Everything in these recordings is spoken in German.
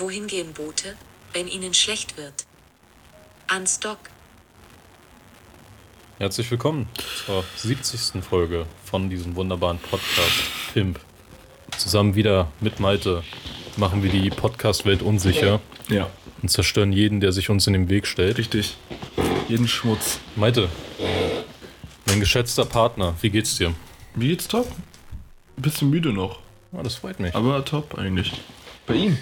Wohin gehen Boote, wenn ihnen schlecht wird? Ans Dock. Herzlich willkommen zur 70. Folge von diesem wunderbaren Podcast Pimp. Zusammen wieder mit Malte machen wir die Podcast-Welt unsicher Ja, und zerstören jeden, der sich uns in den Weg stellt. richtig. Jeden Schmutz. Malte, mein geschätzter Partner, wie geht's dir? Mir geht's top. Ein bisschen müde noch, Ah, das freut mich. aber top eigentlich. Bei ihm?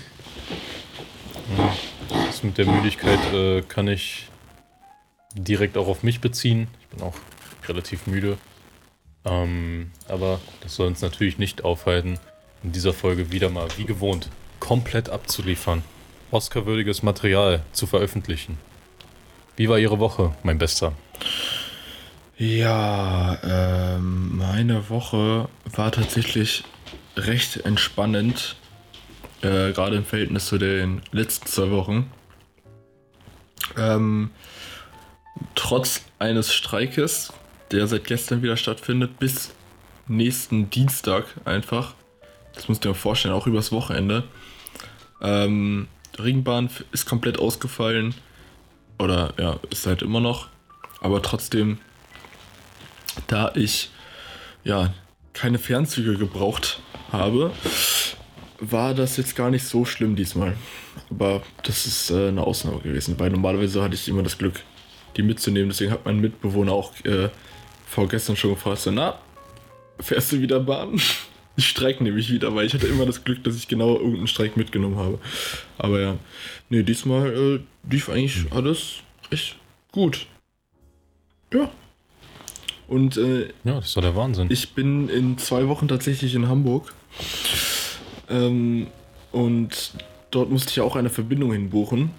Das mit der Müdigkeit äh, kann ich direkt auch auf mich beziehen. Ich bin auch relativ müde. Ähm, aber das soll uns natürlich nicht aufhalten, in dieser Folge wieder mal, wie gewohnt, komplett abzuliefern. Oscar-würdiges Material zu veröffentlichen. Wie war Ihre Woche, mein Bester? Ja, ähm, meine Woche war tatsächlich recht entspannend. Äh, gerade im Verhältnis zu den letzten zwei Wochen. Ähm, trotz eines Streikes, der seit gestern wieder stattfindet, bis nächsten Dienstag einfach. Das musst du dir vorstellen, auch übers Wochenende. Ähm, Ringbahn ist komplett ausgefallen. Oder ja, ist halt immer noch. Aber trotzdem, da ich ja keine Fernzüge gebraucht habe, war das jetzt gar nicht so schlimm diesmal. Aber das ist äh, eine Ausnahme gewesen, weil normalerweise hatte ich immer das Glück, die mitzunehmen. Deswegen hat mein Mitbewohner auch äh, vorgestern schon gefragt, so, na, fährst du wieder Bahn? Ich streik nämlich wieder, weil ich hatte immer das Glück, dass ich genau irgendeinen Streik mitgenommen habe. Aber ja, nee, diesmal äh, lief eigentlich alles echt gut. Ja. Und äh, Ja, das doch der Wahnsinn. ich bin in zwei Wochen tatsächlich in Hamburg. Ähm, und dort musste ich auch eine Verbindung hinbuchen.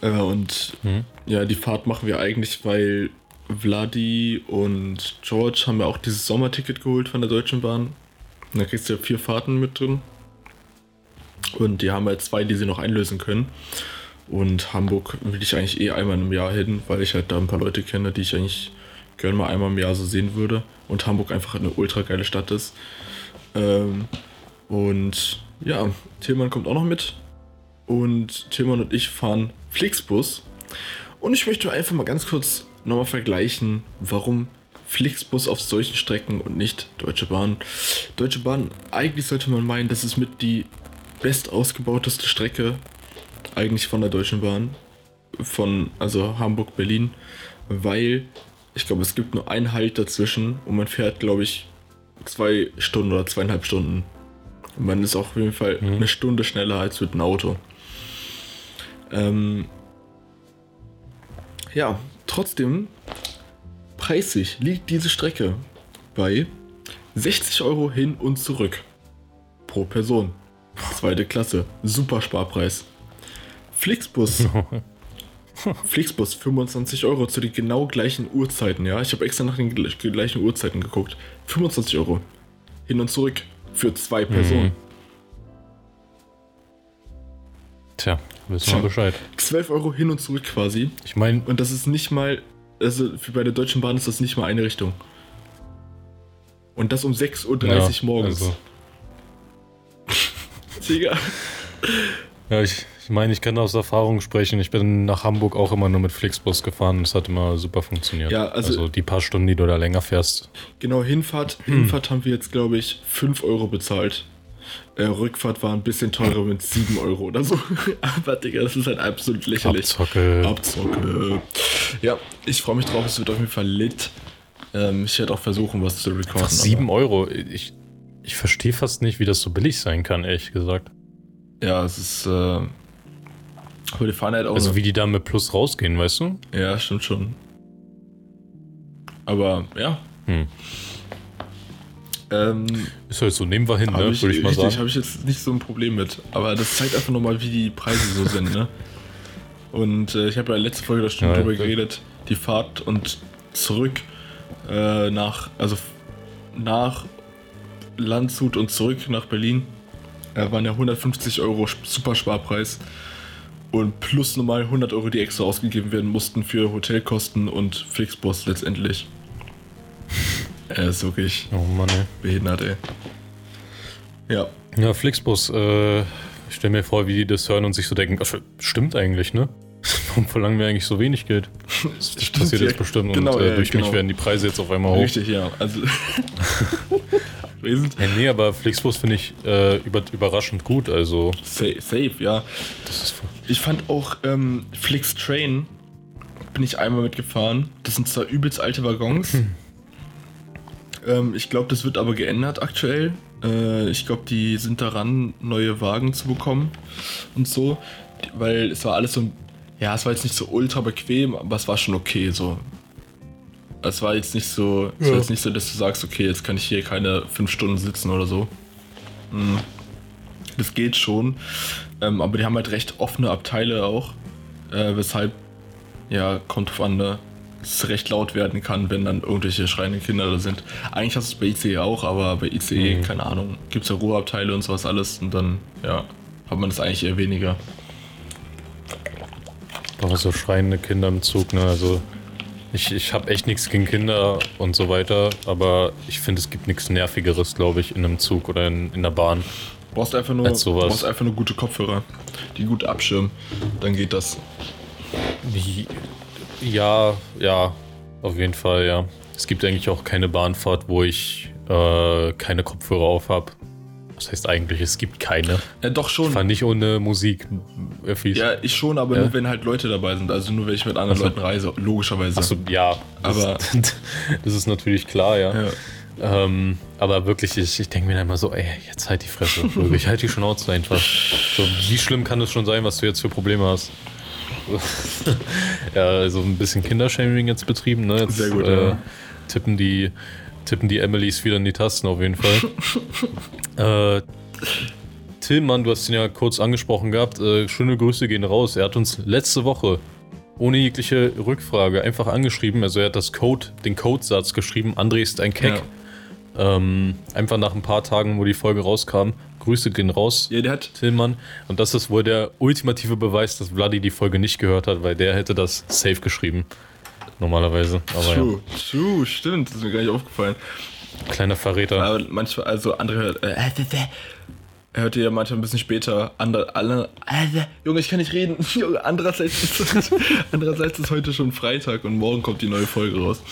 Äh, und Hm? ja, die Fahrt machen wir eigentlich, weil Vladi und George haben ja auch dieses Sommerticket geholt von der Deutschen Bahn. Und da kriegst du ja vier Fahrten mit drin. Und die haben halt zwei, die sie noch einlösen können. Und Hamburg will ich eigentlich eh einmal im Jahr hin, weil ich halt da ein paar Leute kenne, die ich eigentlich gerne mal einmal im Jahr so sehen würde. Und Hamburg einfach eine ultra geile Stadt ist. Ähm, und ja, Tillmann kommt auch noch mit. Und Tillmann und ich fahren Flixbus. Und ich möchte einfach mal ganz kurz nochmal vergleichen, warum Flixbus auf solchen Strecken und nicht Deutsche Bahn. Deutsche Bahn, eigentlich sollte man meinen, das ist mit die best ausgebauteste Strecke eigentlich von der Deutschen Bahn. Von, also Hamburg-Berlin. Weil ich glaube, es gibt nur einen Halt dazwischen und man fährt, glaube ich, zwei Stunden oder zweieinhalb Stunden. Man ist auch auf jeden Fall Mhm. eine Stunde schneller als mit einem Auto. Ähm, ja, trotzdem, preisig liegt diese Strecke bei 60 Euro hin und zurück. Pro Person. Zweite Klasse. Super Sparpreis. Flixbus. Flixbus 25 Euro zu den genau gleichen Uhrzeiten, ja. Ich habe extra nach den gl- gleichen Uhrzeiten geguckt. 25 Euro. Hin und zurück. Für zwei Personen. Tja, wissen wir. Bescheid. 12 Euro hin und zurück quasi. Ich meine, Und das ist nicht mal, also für bei der Deutschen Bahn ist das nicht mal eine Richtung. Und das um 6.30 Uhr morgens. Also, Digga. ja, ich, ich meine, ich kann aus Erfahrung sprechen. Ich bin nach Hamburg auch immer nur mit Flixbus gefahren. Das hat immer super funktioniert. Ja, also- die paar Stunden, die du da länger fährst. Genau, Hinfahrt, Hinfahrt haben wir jetzt, glaube ich, 5 Euro bezahlt. Äh, Rückfahrt war ein bisschen teurer mit 7 Euro oder so. Aber Digga, das ist halt absolut lächerlich. Abzocke. Abzocke. Ja, ich freue mich drauf, es wird auf jeden Fall lit. Ähm, ich werde auch versuchen, was zu recorden. Einfach 7 Euro. Ich, ich verstehe fast nicht, wie das so billig sein kann, ehrlich gesagt. Ja, es ist. Äh, aber die fahren halt auch. Also wie die da mit Plus rausgehen, weißt du? Ja, stimmt schon. Aber ja. Hm. Ähm, Ist halt so, nehmen wir hin, ne? Würde ich mal richtig, sagen. habe ich jetzt nicht so ein Problem mit. Aber das zeigt einfach nochmal, wie die Preise so sind, ne? Und äh, ich habe ja letzte Folge da schon Ja, drüber ja. geredet, die Fahrt und zurück äh, nach, also nach Landshut und zurück nach Berlin äh, waren ja 150 Euro Sp- Supersparpreis und plus nochmal 100 Euro, die extra ausgegeben werden mussten für Hotelkosten und Flixbus letztendlich. Er ist wirklich Oh Mann, ey. behindert, ey. Ja, Ja, Flixbus, äh, ich stell mir vor, wie die das hören und sich so denken, ach, stimmt eigentlich, ne? Warum verlangen wir eigentlich so wenig Geld? Das Stimmt, passiert ja. jetzt bestimmt Genau, und äh, ja, durch genau. mich werden die Preise jetzt auf einmal hoch. Richtig, ja. Also. sind Ja, nee, aber Flixbus finde ich äh, über, überraschend gut. Also, safe, safe, ja. das ist. Ich fand auch ähm, Flix Train, bin ich einmal mitgefahren. Das sind zwar übelst alte Waggons. ähm, ich glaube, das wird aber geändert aktuell. Äh, ich glaube, die sind daran, neue Wagen zu bekommen und so. Weil es war alles so. Ja, es war jetzt nicht so ultra bequem, aber es war schon okay so. Es war jetzt nicht so, es war Ja. jetzt nicht so, dass du sagst, okay, jetzt kann ich hier keine fünf Stunden sitzen oder so. Mhm. Das geht schon. Ähm, aber die haben halt recht offene Abteile auch. Äh, weshalb, ja, kommt drauf an, ne, es recht laut werden kann, wenn dann irgendwelche schreiende Kinder da sind. Eigentlich hast du es bei ICE auch, aber bei ICE, Mhm. keine Ahnung, gibt es ja Ruheabteile und sowas alles und dann, ja, hat man das eigentlich eher weniger. Aber so schreiende Kinder im Zug, ne? Also, ich, ich habe echt nichts gegen Kinder und so weiter, aber ich finde, es gibt nichts Nervigeres, glaube ich, in einem Zug oder in, in der Bahn. Brauchst einfach nur, brauchst einfach nur gute Kopfhörer, die gut abschirmen. Dann geht das. Ja, ja, auf jeden Fall, ja. Es gibt eigentlich auch keine Bahnfahrt, wo ich äh, keine Kopfhörer auf habe. Das heißt eigentlich, es gibt keine. Ja, doch schon. Fahr nicht ohne Musik. Öffis. Ja, ich schon, aber Ja. nur wenn halt Leute dabei sind. Also nur wenn ich mit anderen Ach so. Leuten reise, logischerweise. Achso, ja. Das, Aber- das ist natürlich klar, ja. Ja. Ähm, aber wirklich, ich, ich denke mir dann immer so, ey, jetzt halt die Fresse. Wirklich, halt die Schnauze einfach. So, wie schlimm kann es schon sein, was du jetzt für Probleme hast? ja, also ein bisschen Kindershaming jetzt betrieben, ne? Jetzt, Sehr gut, äh, ja. Tippen die, tippen die Emilys wieder in die Tasten auf jeden Fall. äh, Tillmann, du hast ihn ja kurz angesprochen gehabt. Äh, schöne Grüße gehen raus. Er hat uns letzte Woche ohne jegliche Rückfrage einfach angeschrieben. Also er hat das Code, den Codesatz geschrieben. André ist ein Keck. Ähm, einfach nach ein paar Tagen, wo die Folge rauskam. Grüße gehen raus, ja, der hat. Tillmann. Und das ist wohl der ultimative Beweis, dass Vladi die Folge nicht gehört hat, weil der hätte das safe geschrieben. Normalerweise. Aber True, true, stimmt, das ist mir gar nicht aufgefallen. ja, kleiner Verräter. Aber manchmal, also andere hört. Äh, er hört ja manchmal ein bisschen später. Andere, alle, äh, Junge, ich kann nicht reden. Junge, andererseits ist, andererseits ist heute schon Freitag und morgen kommt die neue Folge raus.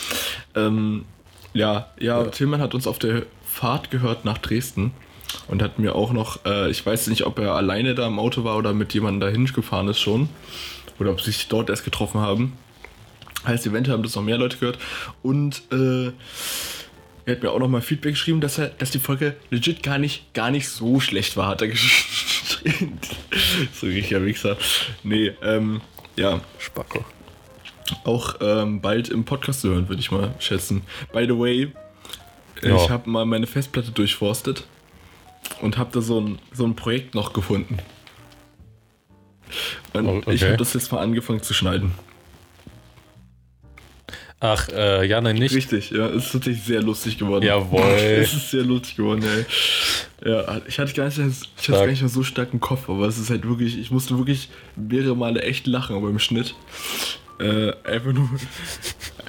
Ähm, ja, ja, Tillmann hat uns auf der Fahrt gehört nach Dresden und hat mir auch noch, äh, ich weiß nicht, ob er alleine da im Auto war oder mit jemandem dahin gefahren ist schon. Oder ob sie sich dort erst getroffen haben. Heißt, eventuell haben das noch mehr Leute gehört. Und äh, er hat mir auch nochmal Feedback geschrieben, dass er, dass die Folge legit gar nicht, gar nicht so schlecht war, hat er geschrieben. so richtiger Wichser. Nee, ähm, ja, Spacko. auch ähm, bald im Podcast zu hören, würde ich mal schätzen. By the way, Ja. ich habe mal meine Festplatte durchforstet und habe da so ein, so ein Projekt noch gefunden. Und Oh, ich okay. habe das jetzt mal angefangen zu schneiden. Ach, äh, ja, nein, nicht. Richtig, ja, es ist tatsächlich sehr lustig geworden. Jawohl. Es ist sehr lustig geworden, ey. Ja, ich hatte gar nicht, ich hatte gar nicht mehr so stark im Kopf, aber es ist halt wirklich, ich musste wirklich mehrere Male echt lachen beim Schnitt. Äh, einfach nur,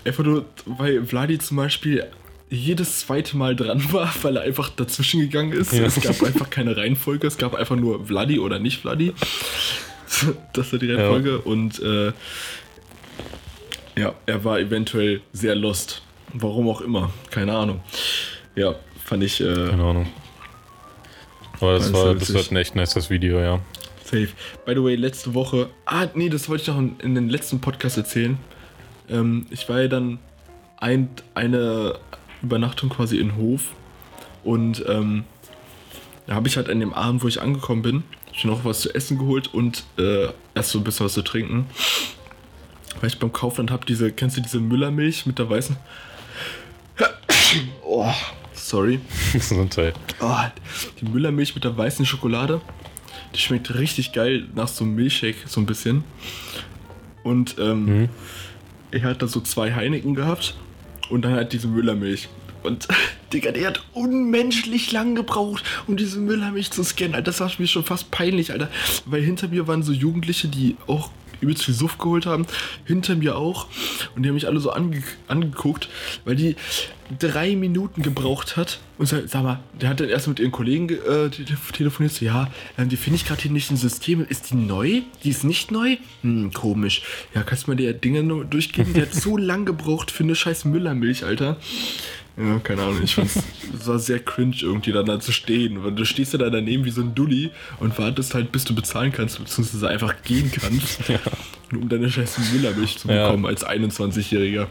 einfach nur, weil Vladi zum Beispiel jedes zweite Mal dran war, weil er einfach dazwischen gegangen ist. Ja. Es gab einfach keine Reihenfolge, es gab einfach nur Vladi oder nicht Vladi. Das war die Reihenfolge und äh, ja, er war eventuell sehr lost. Warum auch immer, keine Ahnung. Ja, fand ich äh, Keine Ahnung. Aber das war, das wird ein echt nice Video, ja. safe. By the way, letzte Woche, ah nee, das wollte ich noch in, in den letzten Podcast erzählen. Ähm, ich war ja dann ein, eine Übernachtung quasi in Hof und ähm, da habe ich halt an dem Abend, wo ich angekommen bin, schon noch was zu essen geholt und äh, erst so ein bisschen was zu trinken. Weil ich beim Kaufland habe diese, kennst du diese Müllermilch mit der weißen? Oh, sorry. Gesundheit. Oh, die Müllermilch mit der weißen Schokolade. Die schmeckt richtig geil nach so einem Milchshake, so ein bisschen. Und ähm, Mhm. er hat da so zwei Heineken gehabt und dann halt diese Müllermilch. Und Digga, der hat unmenschlich lang gebraucht, um diese Müllermilch zu scannen. Alter, das war mir schon fast peinlich, Alter. Weil hinter mir waren so Jugendliche, die auch übelst viel Suff geholt haben. Hinter mir auch. Und die haben mich alle so ange angeguckt, weil die, drei Minuten gebraucht hat. Und sag, sag mal, der hat dann erst mit ihren Kollegen äh, telefoniert. So, ja, ähm, die finde ich gerade hier nicht im System. Ist die neu? Die ist nicht neu? Hm, komisch. Ja, kannst du mal die Dinge nur durchgeben? Die hat so lang gebraucht für eine scheiß Müllermilch, Alter. Ja, keine Ahnung, ich fand's, es war sehr cringe irgendwie dann da zu stehen, weil du stehst ja da daneben wie so ein Dulli und wartest halt, bis du bezahlen kannst, beziehungsweise einfach gehen kannst, ja. um deine scheiß Müllermilch zu bekommen ja. als 21-Jähriger.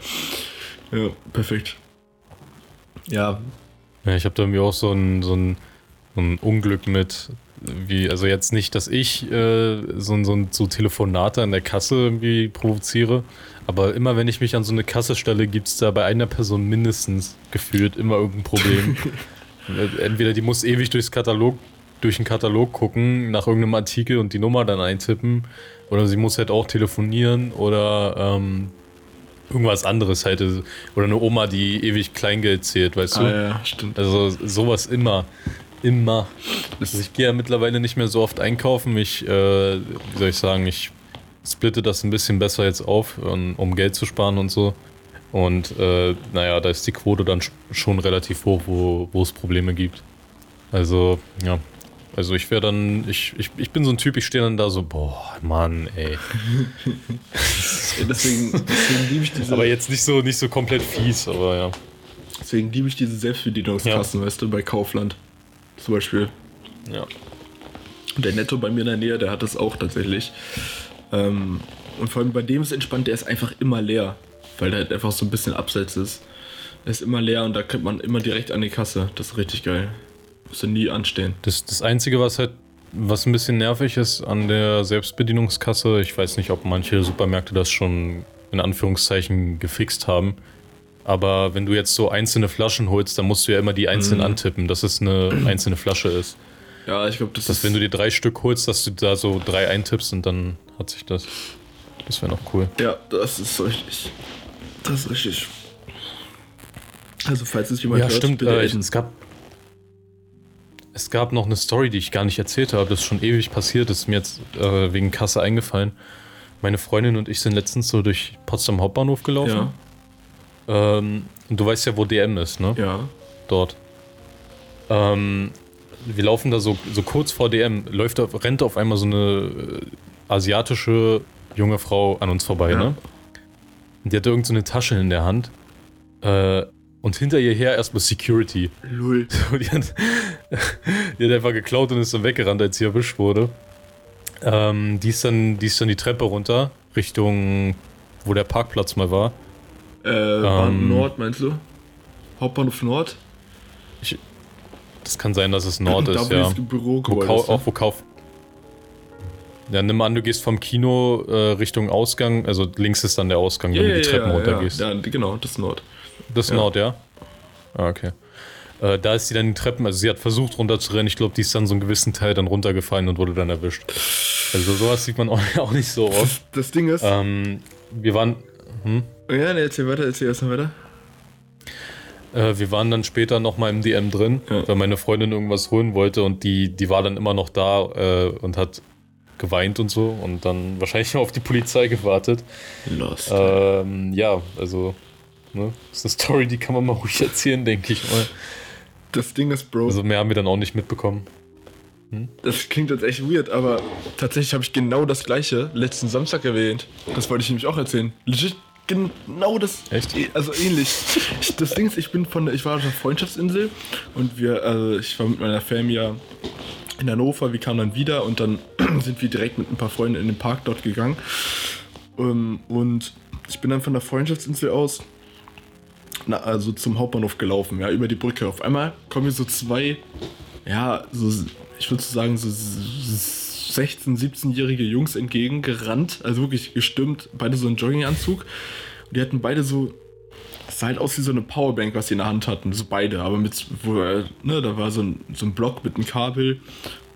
Ja, perfekt. Ja. Ja, ich habe da irgendwie auch so ein, so ein, so ein Unglück mit, wie, also jetzt nicht, dass ich äh, so, so, so Telefonate an der Kasse irgendwie provoziere, aber immer wenn ich mich an so eine Kasse stelle, gibt es da bei einer Person mindestens gefühlt immer irgendein Problem. Entweder die muss ewig durchs Katalog, durch den Katalog gucken, nach irgendeinem Artikel und die Nummer dann eintippen, oder sie muss halt auch telefonieren oder ähm, irgendwas anderes halt. Oder eine Oma, die ewig Kleingeld zählt, weißt ah, du? Ja, stimmt. Also sowas immer. Immer. Also ich gehe ja mittlerweile nicht mehr so oft einkaufen. Ich, äh, wie soll ich sagen, ich splitte das ein bisschen besser jetzt auf, um Geld zu sparen und so. Und äh, naja, da ist die Quote dann schon relativ hoch, wo, wo es Probleme gibt. Also, ja, also ich wäre dann, ich, ich, ich bin so ein Typ, ich stehe dann da so, boah, Mann, ey. deswegen, deswegen liebe ich diese. Aber jetzt nicht so, nicht so komplett fies, aber ja. Deswegen liebe ich diese Selbstbedienungskassen, ja. weißt du, bei Kaufland. Zum Beispiel. Ja. Und der Netto bei mir in der Nähe, der hat das auch tatsächlich. Ähm, und vor allem bei dem ist entspannt, der ist einfach immer leer. Weil der halt einfach so ein bisschen abseits ist. Er ist immer leer und da kommt man immer direkt an die Kasse. Das ist richtig geil. Musst nie anstehen. Das, das Einzige, was halt, was ein bisschen nervig ist an der Selbstbedienungskasse, ich weiß nicht, ob manche Supermärkte das schon in Anführungszeichen gefixt haben. Aber wenn du jetzt so einzelne Flaschen holst, dann musst du ja immer die einzeln mhm. antippen, dass es eine einzelne Flasche ist. Ja, ich glaube, das dass, ist. wenn du dir drei Stück holst, dass du da so drei eintippst und dann hat sich das. Das wäre noch cool. Ja, das ist richtig. Das ist richtig. Also, falls es jemand ja, hört, stimmt, äh, es gab es gab noch eine Story, die ich gar nicht erzählt habe. Das ist schon ewig passiert. Das ist mir jetzt äh, wegen Kasse eingefallen. Meine Freundin und ich sind letztens so durch Potsdam Hauptbahnhof gelaufen. Ja. Ähm, du weißt ja, wo DM ist, ne? Ja. Dort. Ähm, wir laufen da so, so kurz vor DM, läuft rennt auf einmal so eine äh, asiatische junge Frau an uns vorbei, ja. ne? Und die hatte irgend so eine Tasche in der Hand. Äh, und hinter ihr her erstmal Security. Lull. So, die, hat, die, hat, einfach geklaut und ist dann weggerannt, als sie erwischt wurde. Ähm, die, ist dann, die ist dann die Treppe runter, Richtung, wo der Parkplatz mal war. Äh, ähm, Nord, meinst du? Hauptbahnhof Nord? Ich, das kann sein, dass es Nord ist, ja. Büro wo Kau auch wo Kauf. Ja, nimm an, du gehst vom Kino äh, Richtung Ausgang, also links ist dann der Ausgang, ja, wenn du die Treppen ja, runtergehst. Ja, genau, das ist Nord. Das ist ja. Nord, ja? Ah, okay. Äh, da ist sie dann die Treppen, also sie hat versucht runterzurennen. Ich glaube, die ist dann so einen gewissen Teil dann runtergefallen und wurde dann erwischt. Also sowas sieht man auch, auch nicht so oft. Das, das Ding ist. Ähm, wir waren. Hm? Ja, ne, erzähl weiter, erzähl erstmal weiter. Äh, wir waren dann später nochmal im DM drin, ja. weil meine Freundin irgendwas holen wollte und die, die war dann immer noch da äh, und hat geweint und so und dann wahrscheinlich auf die Polizei gewartet. Lost. Ähm, ja, also Ne? Das ist eine Story, die kann man mal ruhig erzählen, denke ich mal. Das Ding ist, Bro. Also mehr haben wir dann auch nicht mitbekommen. Hm? Das klingt jetzt echt weird, aber tatsächlich habe ich genau das gleiche letzten Samstag erwähnt. Das wollte ich nämlich auch erzählen. Legit genau das. Echt? E, also ähnlich. Ich, das Ding ist, ich bin von, ich war auf der Freundschaftsinsel und wir, also ich war mit meiner Familie in Hannover, wir kamen dann wieder und dann sind wir direkt mit ein paar Freunden in den Park dort gegangen. Ähm, und ich bin dann von der Freundschaftsinsel aus na, also zum Hauptbahnhof gelaufen, ja, über die Brücke. Auf einmal kommen mir so zwei, ja, so, ich würde so sagen, so 16-, 17-jährige Jungs entgegengerannt, also wirklich gestimmt, beide so einen Jogginganzug. Und die hatten beide so, das sah halt aus wie so eine Powerbank, was sie in der Hand hatten, so beide, aber mit, wo, ne, da war so ein, so ein Block mit einem Kabel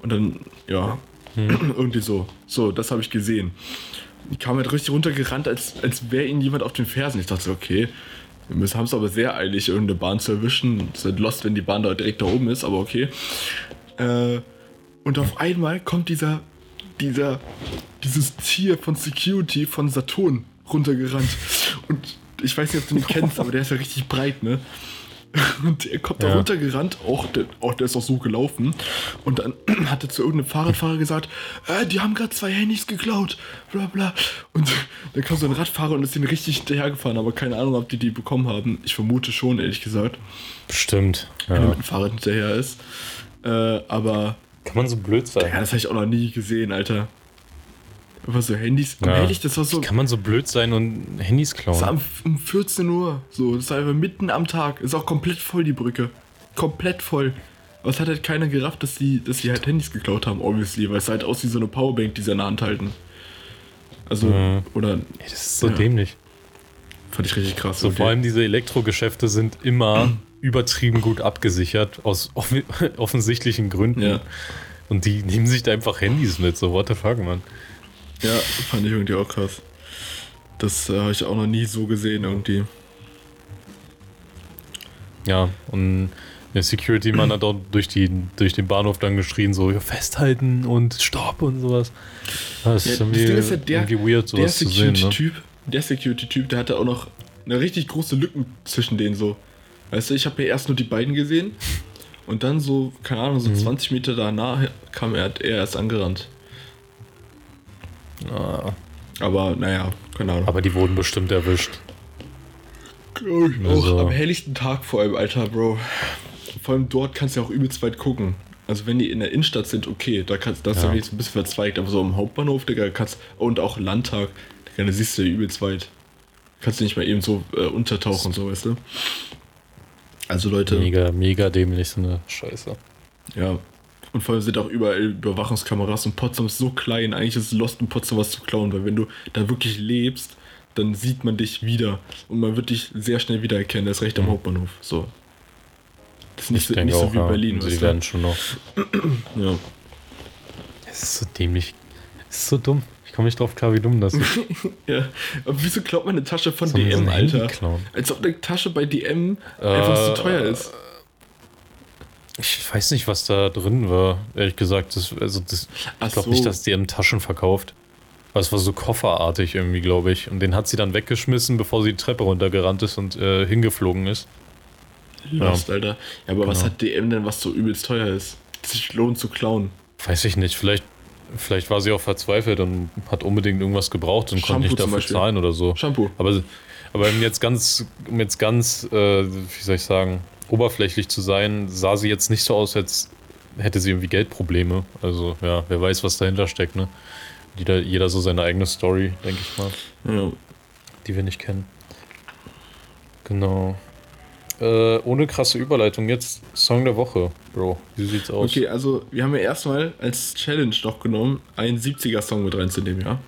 und dann, ja, hm. irgendwie so. So, das habe ich gesehen. Die kamen halt richtig runtergerannt, als, als wäre ihnen jemand auf den Fersen. Ich dachte so, okay, wir haben es aber sehr eilig, irgendeine Bahn zu erwischen. Sind lost, wenn die Bahn da direkt da oben ist, aber okay. Äh, und auf einmal kommt dieser, dieser, dieses Tier von Security von Saturn runtergerannt. Und ich weiß nicht, ob du ihn kennst, aber der ist ja richtig breit, ne? Und er kommt da Ja. runtergerannt, auch der, auch der ist auch so gelaufen. Und dann hat er zu irgendeinem Fahrradfahrer gesagt, äh, die haben gerade zwei Handys geklaut, bla bla. Und dann kam so ein Radfahrer und ist ihnen richtig hinterhergefahren, aber keine Ahnung, ob die die bekommen haben. Ich vermute schon, ehrlich gesagt, Bestimmt. wenn er Ja. mit dem Fahrrad hinterher ist. Äh, aber Kann man so blöd sein? ja, das habe ich auch noch nie gesehen, Alter. Einfach so Handys. Ja. Ehrlich, das war so. Kann man so blöd sein und Handys Das war klauen? um 14 Uhr. So, das war einfach mitten am Tag. Ist auch komplett voll, die Brücke. Komplett voll. Aber es hat halt keiner gerafft, dass die, dass die halt Handys geklaut haben, obviously, weil es sah halt aus wie so eine Powerbank, die sie in der Hand halten. Also, Mhm. oder Ey, das ist so Ja. dämlich. fand ich richtig krass. So okay. vor allem diese Elektrogeschäfte sind immer übertrieben gut abgesichert, aus off offensichtlichen Gründen. Ja. Und die nehmen sich da einfach Handys mit, so what the fuck, man. Ja, fand ich irgendwie auch krass. Das äh, habe ich auch noch nie so gesehen irgendwie. Ja, und der Security-Mann hat dort durch, die, durch den Bahnhof dann geschrien, so ja, festhalten und stopp und sowas. Das Ja, ist das irgendwie, Ding ist ja, der- irgendwie weird, Der sowas zu sehen. Ne? Security-Typ, der Security-Typ, der hatte auch noch eine richtig große Lücken zwischen denen so. Weißt du, ich habe ja erst nur die beiden gesehen und dann so, keine Ahnung, so 20 Meter danach kam er, er erst angerannt. Ah, Aber naja, keine Ahnung. aber die wurden bestimmt erwischt. Glaub ich Also- auch am helllichten Tag vor allem, Alter, Bro. Vor allem dort kannst du ja auch übelst weit gucken. Also wenn die in der Innenstadt sind, okay, da kannst das ist Ja. wenigstens ein bisschen verzweigt, aber so am Hauptbahnhof, Digga, kannst und auch Landtag, Digga, da siehst du ja übelst weit. Kannst du nicht mal eben so äh, untertauchen, so, weißt du? Also Leute, Mega, mega dämlich, so eine Scheiße. ja. Und vor allem sind auch überall Überwachungskameras und Potsdam ist so klein, eigentlich ist es lost in Potsdam was zu klauen, weil wenn du da wirklich lebst, dann sieht man dich wieder und man wird dich sehr schnell wiedererkennen, das ist recht am Hauptbahnhof. So. Das ist nicht, so, nicht so wie ja. Berlin, die weißt werden schon noch. Ja. Es ist so dämlich. Es ist so dumm. Ich komme nicht drauf klar, wie dumm das ist. ja. Aber wieso klaut man eine Tasche von So ein- so DM, Alter? klauen. Als ob eine Tasche bei DM einfach Äh, zu teuer ist. Ich weiß nicht, was da drin war, ehrlich gesagt. Das, also das, Ach ich glaube so. nicht, dass im Taschen verkauft. Aber es war so kofferartig irgendwie, glaube ich. Und den hat sie dann weggeschmissen, bevor sie die Treppe runtergerannt ist und äh, hingeflogen ist. Lost, Alter. Ja, aber was Genau. hat DM denn, was so übelst teuer ist? Sich lohnt zu klauen. Weiß ich nicht. Vielleicht, vielleicht war sie auch verzweifelt und hat unbedingt irgendwas gebraucht und Shampoo konnte nicht dafür zahlen oder so. Shampoo. Aber, aber um jetzt ganz, um jetzt ganz, äh, wie soll ich sagen, oberflächlich zu sein, sah sie jetzt nicht so aus, als hätte sie irgendwie Geldprobleme. Also ja, wer weiß, was dahinter steckt, ne? Jeder, jeder so seine eigene Story, denke ich mal, Ja. die wir nicht kennen. Genau. Äh, ohne krasse Überleitung, jetzt Song der Woche, Bro. Wie sieht's aus? Okay, also wir haben ja erstmal als Challenge noch genommen, einen 70er-Song mit reinzunehmen, ja?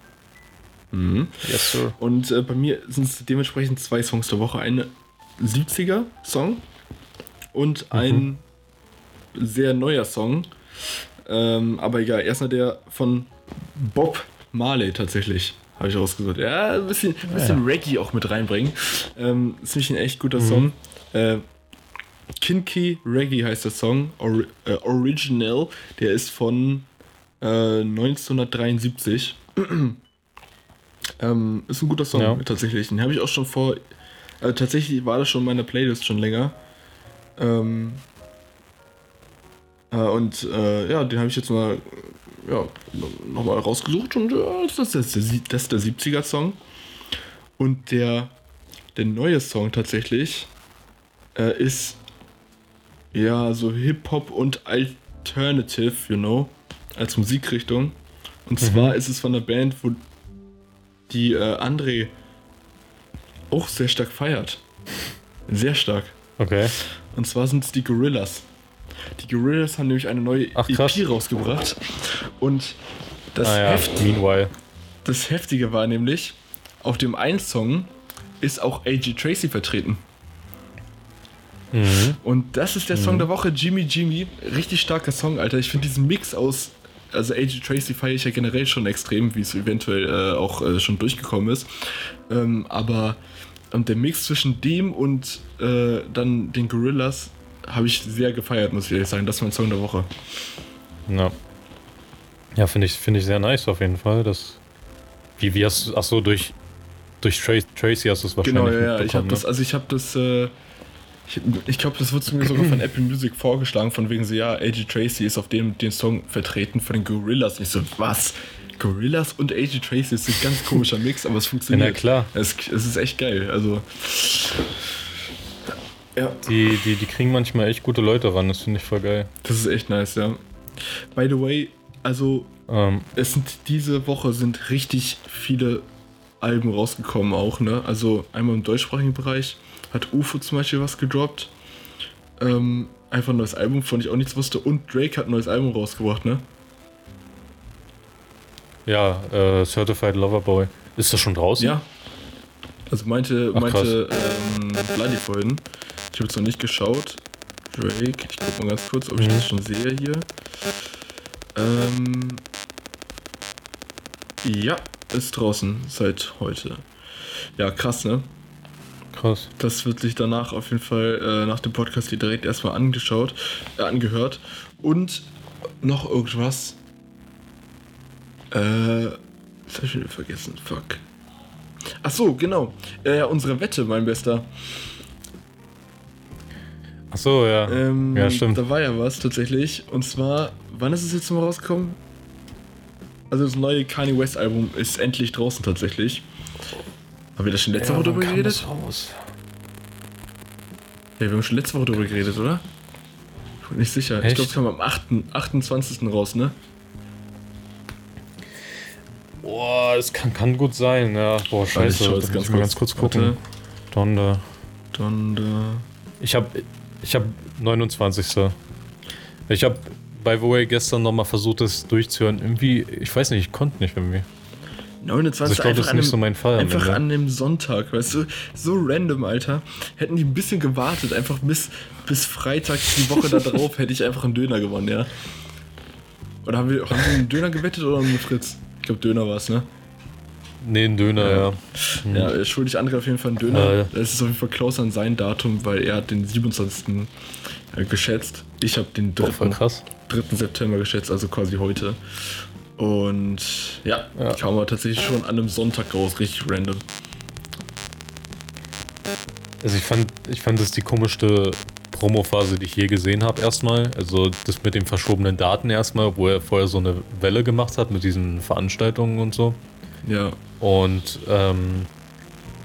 Mhm. Yes, sir. Und äh, bei mir sind es dementsprechend zwei Songs der Woche. Ein 70er-Song und ein sehr neuer Song. Ähm, aber egal, erstmal der von Bob Marley tatsächlich. Habe ich rausgesucht. Ja, ein bisschen, ein bisschen Reggae auch mit reinbringen. Ähm, ist nämlich ein echt guter Song. Äh, Kinky Reggae heißt der Song. Or, äh, Original. Der ist von äh, 1973. ähm, ist ein guter Song, Ja. tatsächlich. Den habe ich auch schon vor. Äh, tatsächlich war das schon in meiner Playlist schon länger. Ähm, äh, und äh, ja, den habe ich jetzt mal ja, nochmal rausgesucht und ja, das, ist der, das ist der 70er-Song. Und der, der neue Song tatsächlich äh, ist ja so Hip-Hop und Alternative, you know, als Musikrichtung. Und zwar ist es von der Band, wo die äh, André auch sehr stark feiert. Sehr stark. Okay. Und zwar sind es die Gorillas. Die Gorillas haben nämlich eine neue Ach, krass. EP rausgebracht. Und das, Ah ja, Heft, meanwhile. das Heftige war nämlich, auf dem einen Song ist auch A.G. Tracy vertreten. Mhm. Und das ist der Song der Woche, Jimmy Jimmy. Richtig starker Song, Alter. Ich finde diesen Mix aus. Also A.G. Tracy feiere ich ja generell schon extrem, wie es eventuell äh, auch äh, schon durchgekommen ist. Ähm, aber und der Mix zwischen dem und äh, dann den Gorillas habe ich sehr gefeiert, muss ich ehrlich sagen. Das ist mein Song der Woche. Ja. Ja, finde ich, finde ich sehr nice auf jeden Fall. Das, wie, wie hast du, ach so, durch, durch Tra Tracy hast du es wahrscheinlich Genau, ja, ja. Ich habe mitbekommen, das, ne? also ich habe das, äh, Ich, ich glaube, das wurde mir sogar von Apple Music vorgeschlagen, von wegen so, ja, AJ Tracy ist auf dem den Song vertreten von den Gorillas. Und ich so, was? Gorillas und AJ Tracy ist ein ganz komischer Mix, aber es funktioniert. Ja, klar. Es, es ist echt geil. Also. Ja. Die, die, die kriegen manchmal echt gute Leute ran, das finde ich voll geil. Das ist echt nice, ja. By the way, also ähm. es sind diese Woche sind richtig viele Alben rausgekommen auch, ne? Also einmal im deutschsprachigen Bereich hat UFO zum Beispiel was gedroppt. Ähm, einfach ein neues Album, von ich auch nichts wusste. Und Drake hat ein neues Album rausgebracht, ne? Ja, äh, Certified Lover Boy. Ist das schon draußen? Ja. Also meinte, Ach, meinte ähm, Bloody vorhin. Ich habe jetzt noch nicht geschaut. Drake, ich guck mal ganz kurz, ob ich mhm. das schon sehe hier. Ähm, ja, ist draußen seit heute. Ja, krass, ne? Krass. Das wird sich danach auf jeden Fall äh, nach dem Podcast hier direkt erstmal angeschaut, äh, angehört. Und noch irgendwas. Äh, das hab ich wieder vergessen. Fuck. Ach so, genau. Äh, unsere Wette, mein Bester. Ach so, ja. Ähm, ja, stimmt. Da war ja was tatsächlich. Und zwar, wann ist es jetzt mal rausgekommen? Also das neue Kanye West Album ist endlich draußen tatsächlich. Haben wir das schon letzte ja, Woche drüber geredet? Raus? Ja, wir haben schon letzte Woche drüber geredet, oder? Ich bin nicht sicher. Echt? Ich glaube, es kam am 8, 28. raus, ne? Boah, es kann, kann gut sein, ja. Boah, scheiße. Ich muss ganz, mal ganz kurz gucken. Donde. Donde. Ich hab, ich hab 29. Ich hab by the way gestern nochmal versucht, das durchzuhören. Irgendwie, ich weiß nicht, ich konnte nicht irgendwie. 29 also ich glaube, das ist nicht so mein Fall. Einfach an dem Sonntag, weißt du, so random, Alter. Hätten die ein bisschen gewartet, einfach bis, bis Freitag die Woche da drauf, hätte ich einfach einen Döner gewonnen, ja. Oder haben wir, haben wir einen Döner gewettet oder einen Fritz? Ich glaube, Döner war es, ne? Nee, ein Döner, ja. Ja, hm. ja schuldig André auf jeden Fall einen Döner. Äh. Das ist auf jeden Fall close an sein Datum, weil er hat den 27. Äh, geschätzt. Ich habe den 3. Oh, 3. September geschätzt, also quasi heute. Und ja, ja. kam aber tatsächlich schon an einem Sonntag raus, richtig random. Also ich fand, ich fand das die komischste Promo-Phase, die ich je gesehen habe, erstmal. Also das mit den verschobenen Daten erstmal, wo er vorher so eine Welle gemacht hat mit diesen Veranstaltungen und so. Ja. Und ähm,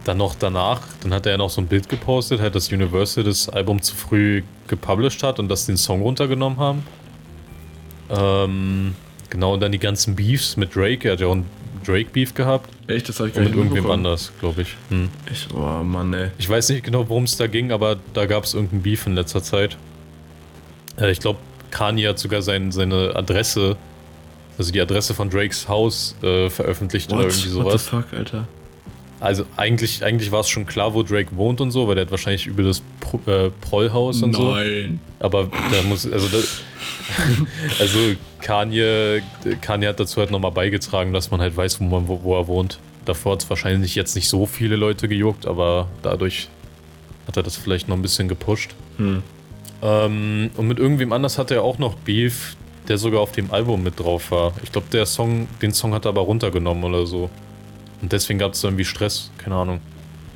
dann noch danach, dann hat er ja noch so ein Bild gepostet, halt, dass Universal das Album zu früh gepublished hat und dass sie den Song runtergenommen haben. Ähm, Genau, und dann die ganzen Beefs mit Drake. Er hat ja auch einen Drake-Beef gehabt. Echt? Das habe ich gar und nicht mit irgendwem anders, glaube ich. Hm. Ich, oh Mann, ey. Ich weiß nicht genau, worum es da ging, aber da gab es irgendeinen Beef in letzter Zeit. Äh, ich glaube, Kanye hat sogar sein, seine Adresse, also die Adresse von Drakes Haus äh, veröffentlicht What? oder irgendwie sowas. What the fuck, Alter? Also eigentlich, eigentlich war es schon klar, wo Drake wohnt und so, weil der hat wahrscheinlich über das Pro, äh, Prollhaus und Nein. so. Nein. Aber da muss, also das, also Kanye, Kanye hat dazu halt nochmal beigetragen, dass man halt weiß, wo, man, wo, wo er wohnt. Davor hat es wahrscheinlich jetzt nicht so viele Leute gejuckt, aber dadurch hat er das vielleicht noch ein bisschen gepusht. Hm. Ähm, und mit irgendwem anders hat er auch noch Beef, der sogar auf dem Album mit drauf war. Ich glaube, der Song, den Song hat er aber runtergenommen oder so. Und deswegen gab es irgendwie Stress, keine Ahnung.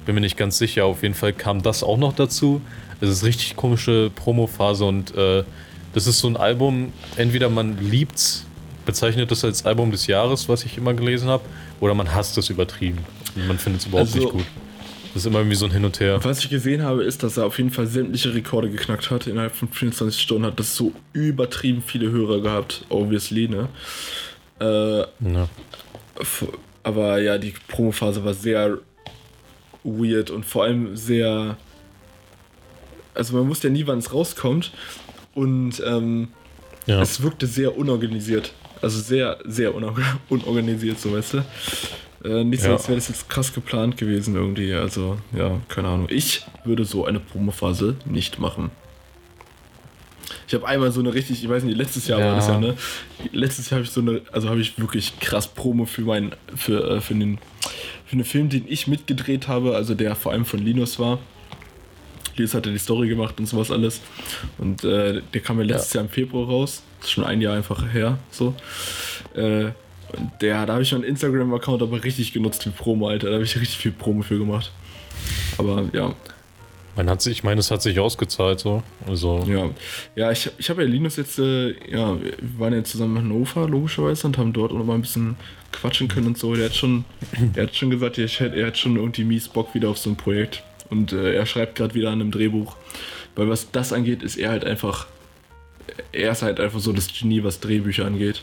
Bin mir nicht ganz sicher. Auf jeden Fall kam das auch noch dazu. Es ist richtig komische Promo-Phase und äh, das ist so ein Album, entweder man liebt's, bezeichnet es als Album des Jahres, was ich immer gelesen habe, oder man hasst es übertrieben. Und man findet es überhaupt also, nicht gut. Das ist immer irgendwie so ein Hin und Her. Was ich gesehen habe, ist, dass er auf jeden Fall sämtliche Rekorde geknackt hat. Innerhalb von 24 Stunden hat das so übertrieben viele Hörer gehabt, obviously, ne? Äh, ja. Aber ja, die Promophase war sehr weird und vor allem sehr. Also man wusste ja nie, wann es rauskommt. Und ähm, ja. es wirkte sehr unorganisiert. Also sehr, sehr unorganisiert, so weißt du. Äh, nicht so, ja. als wäre das jetzt krass geplant gewesen irgendwie. Also, ja, keine Ahnung. Ich würde so eine Promophase nicht machen. Ich habe einmal so eine richtig, ich weiß nicht, letztes Jahr ja. war das ja, ne? Letztes Jahr habe ich so eine, also habe ich wirklich krass Promo für meinen, für, äh, für den, für einen Film, den ich mitgedreht habe, also der vor allem von Linus war. Linus hatte die Story gemacht und sowas alles. Und äh, der kam ja letztes ja. Jahr im Februar raus. Das ist schon ein Jahr einfach her, so. Äh, und der, da habe ich meinen Instagram-Account aber richtig genutzt für Promo, Alter. Da habe ich richtig viel Promo für gemacht. Aber ja, Man hat sich, ich meine, es hat sich ausgezahlt so. Also, Ja, ja ich, ich habe ja Linus jetzt, äh, ja, wir waren ja zusammen in Hannover, logischerweise, und haben dort auch noch mal ein bisschen quatschen können und so. Der hat schon, er hat schon gesagt, er hat, er hat schon irgendwie mies Bock wieder auf so ein Projekt. Und äh, er schreibt gerade wieder an einem Drehbuch. Weil was das angeht, ist er halt einfach, er ist halt einfach so das Genie, was Drehbücher angeht.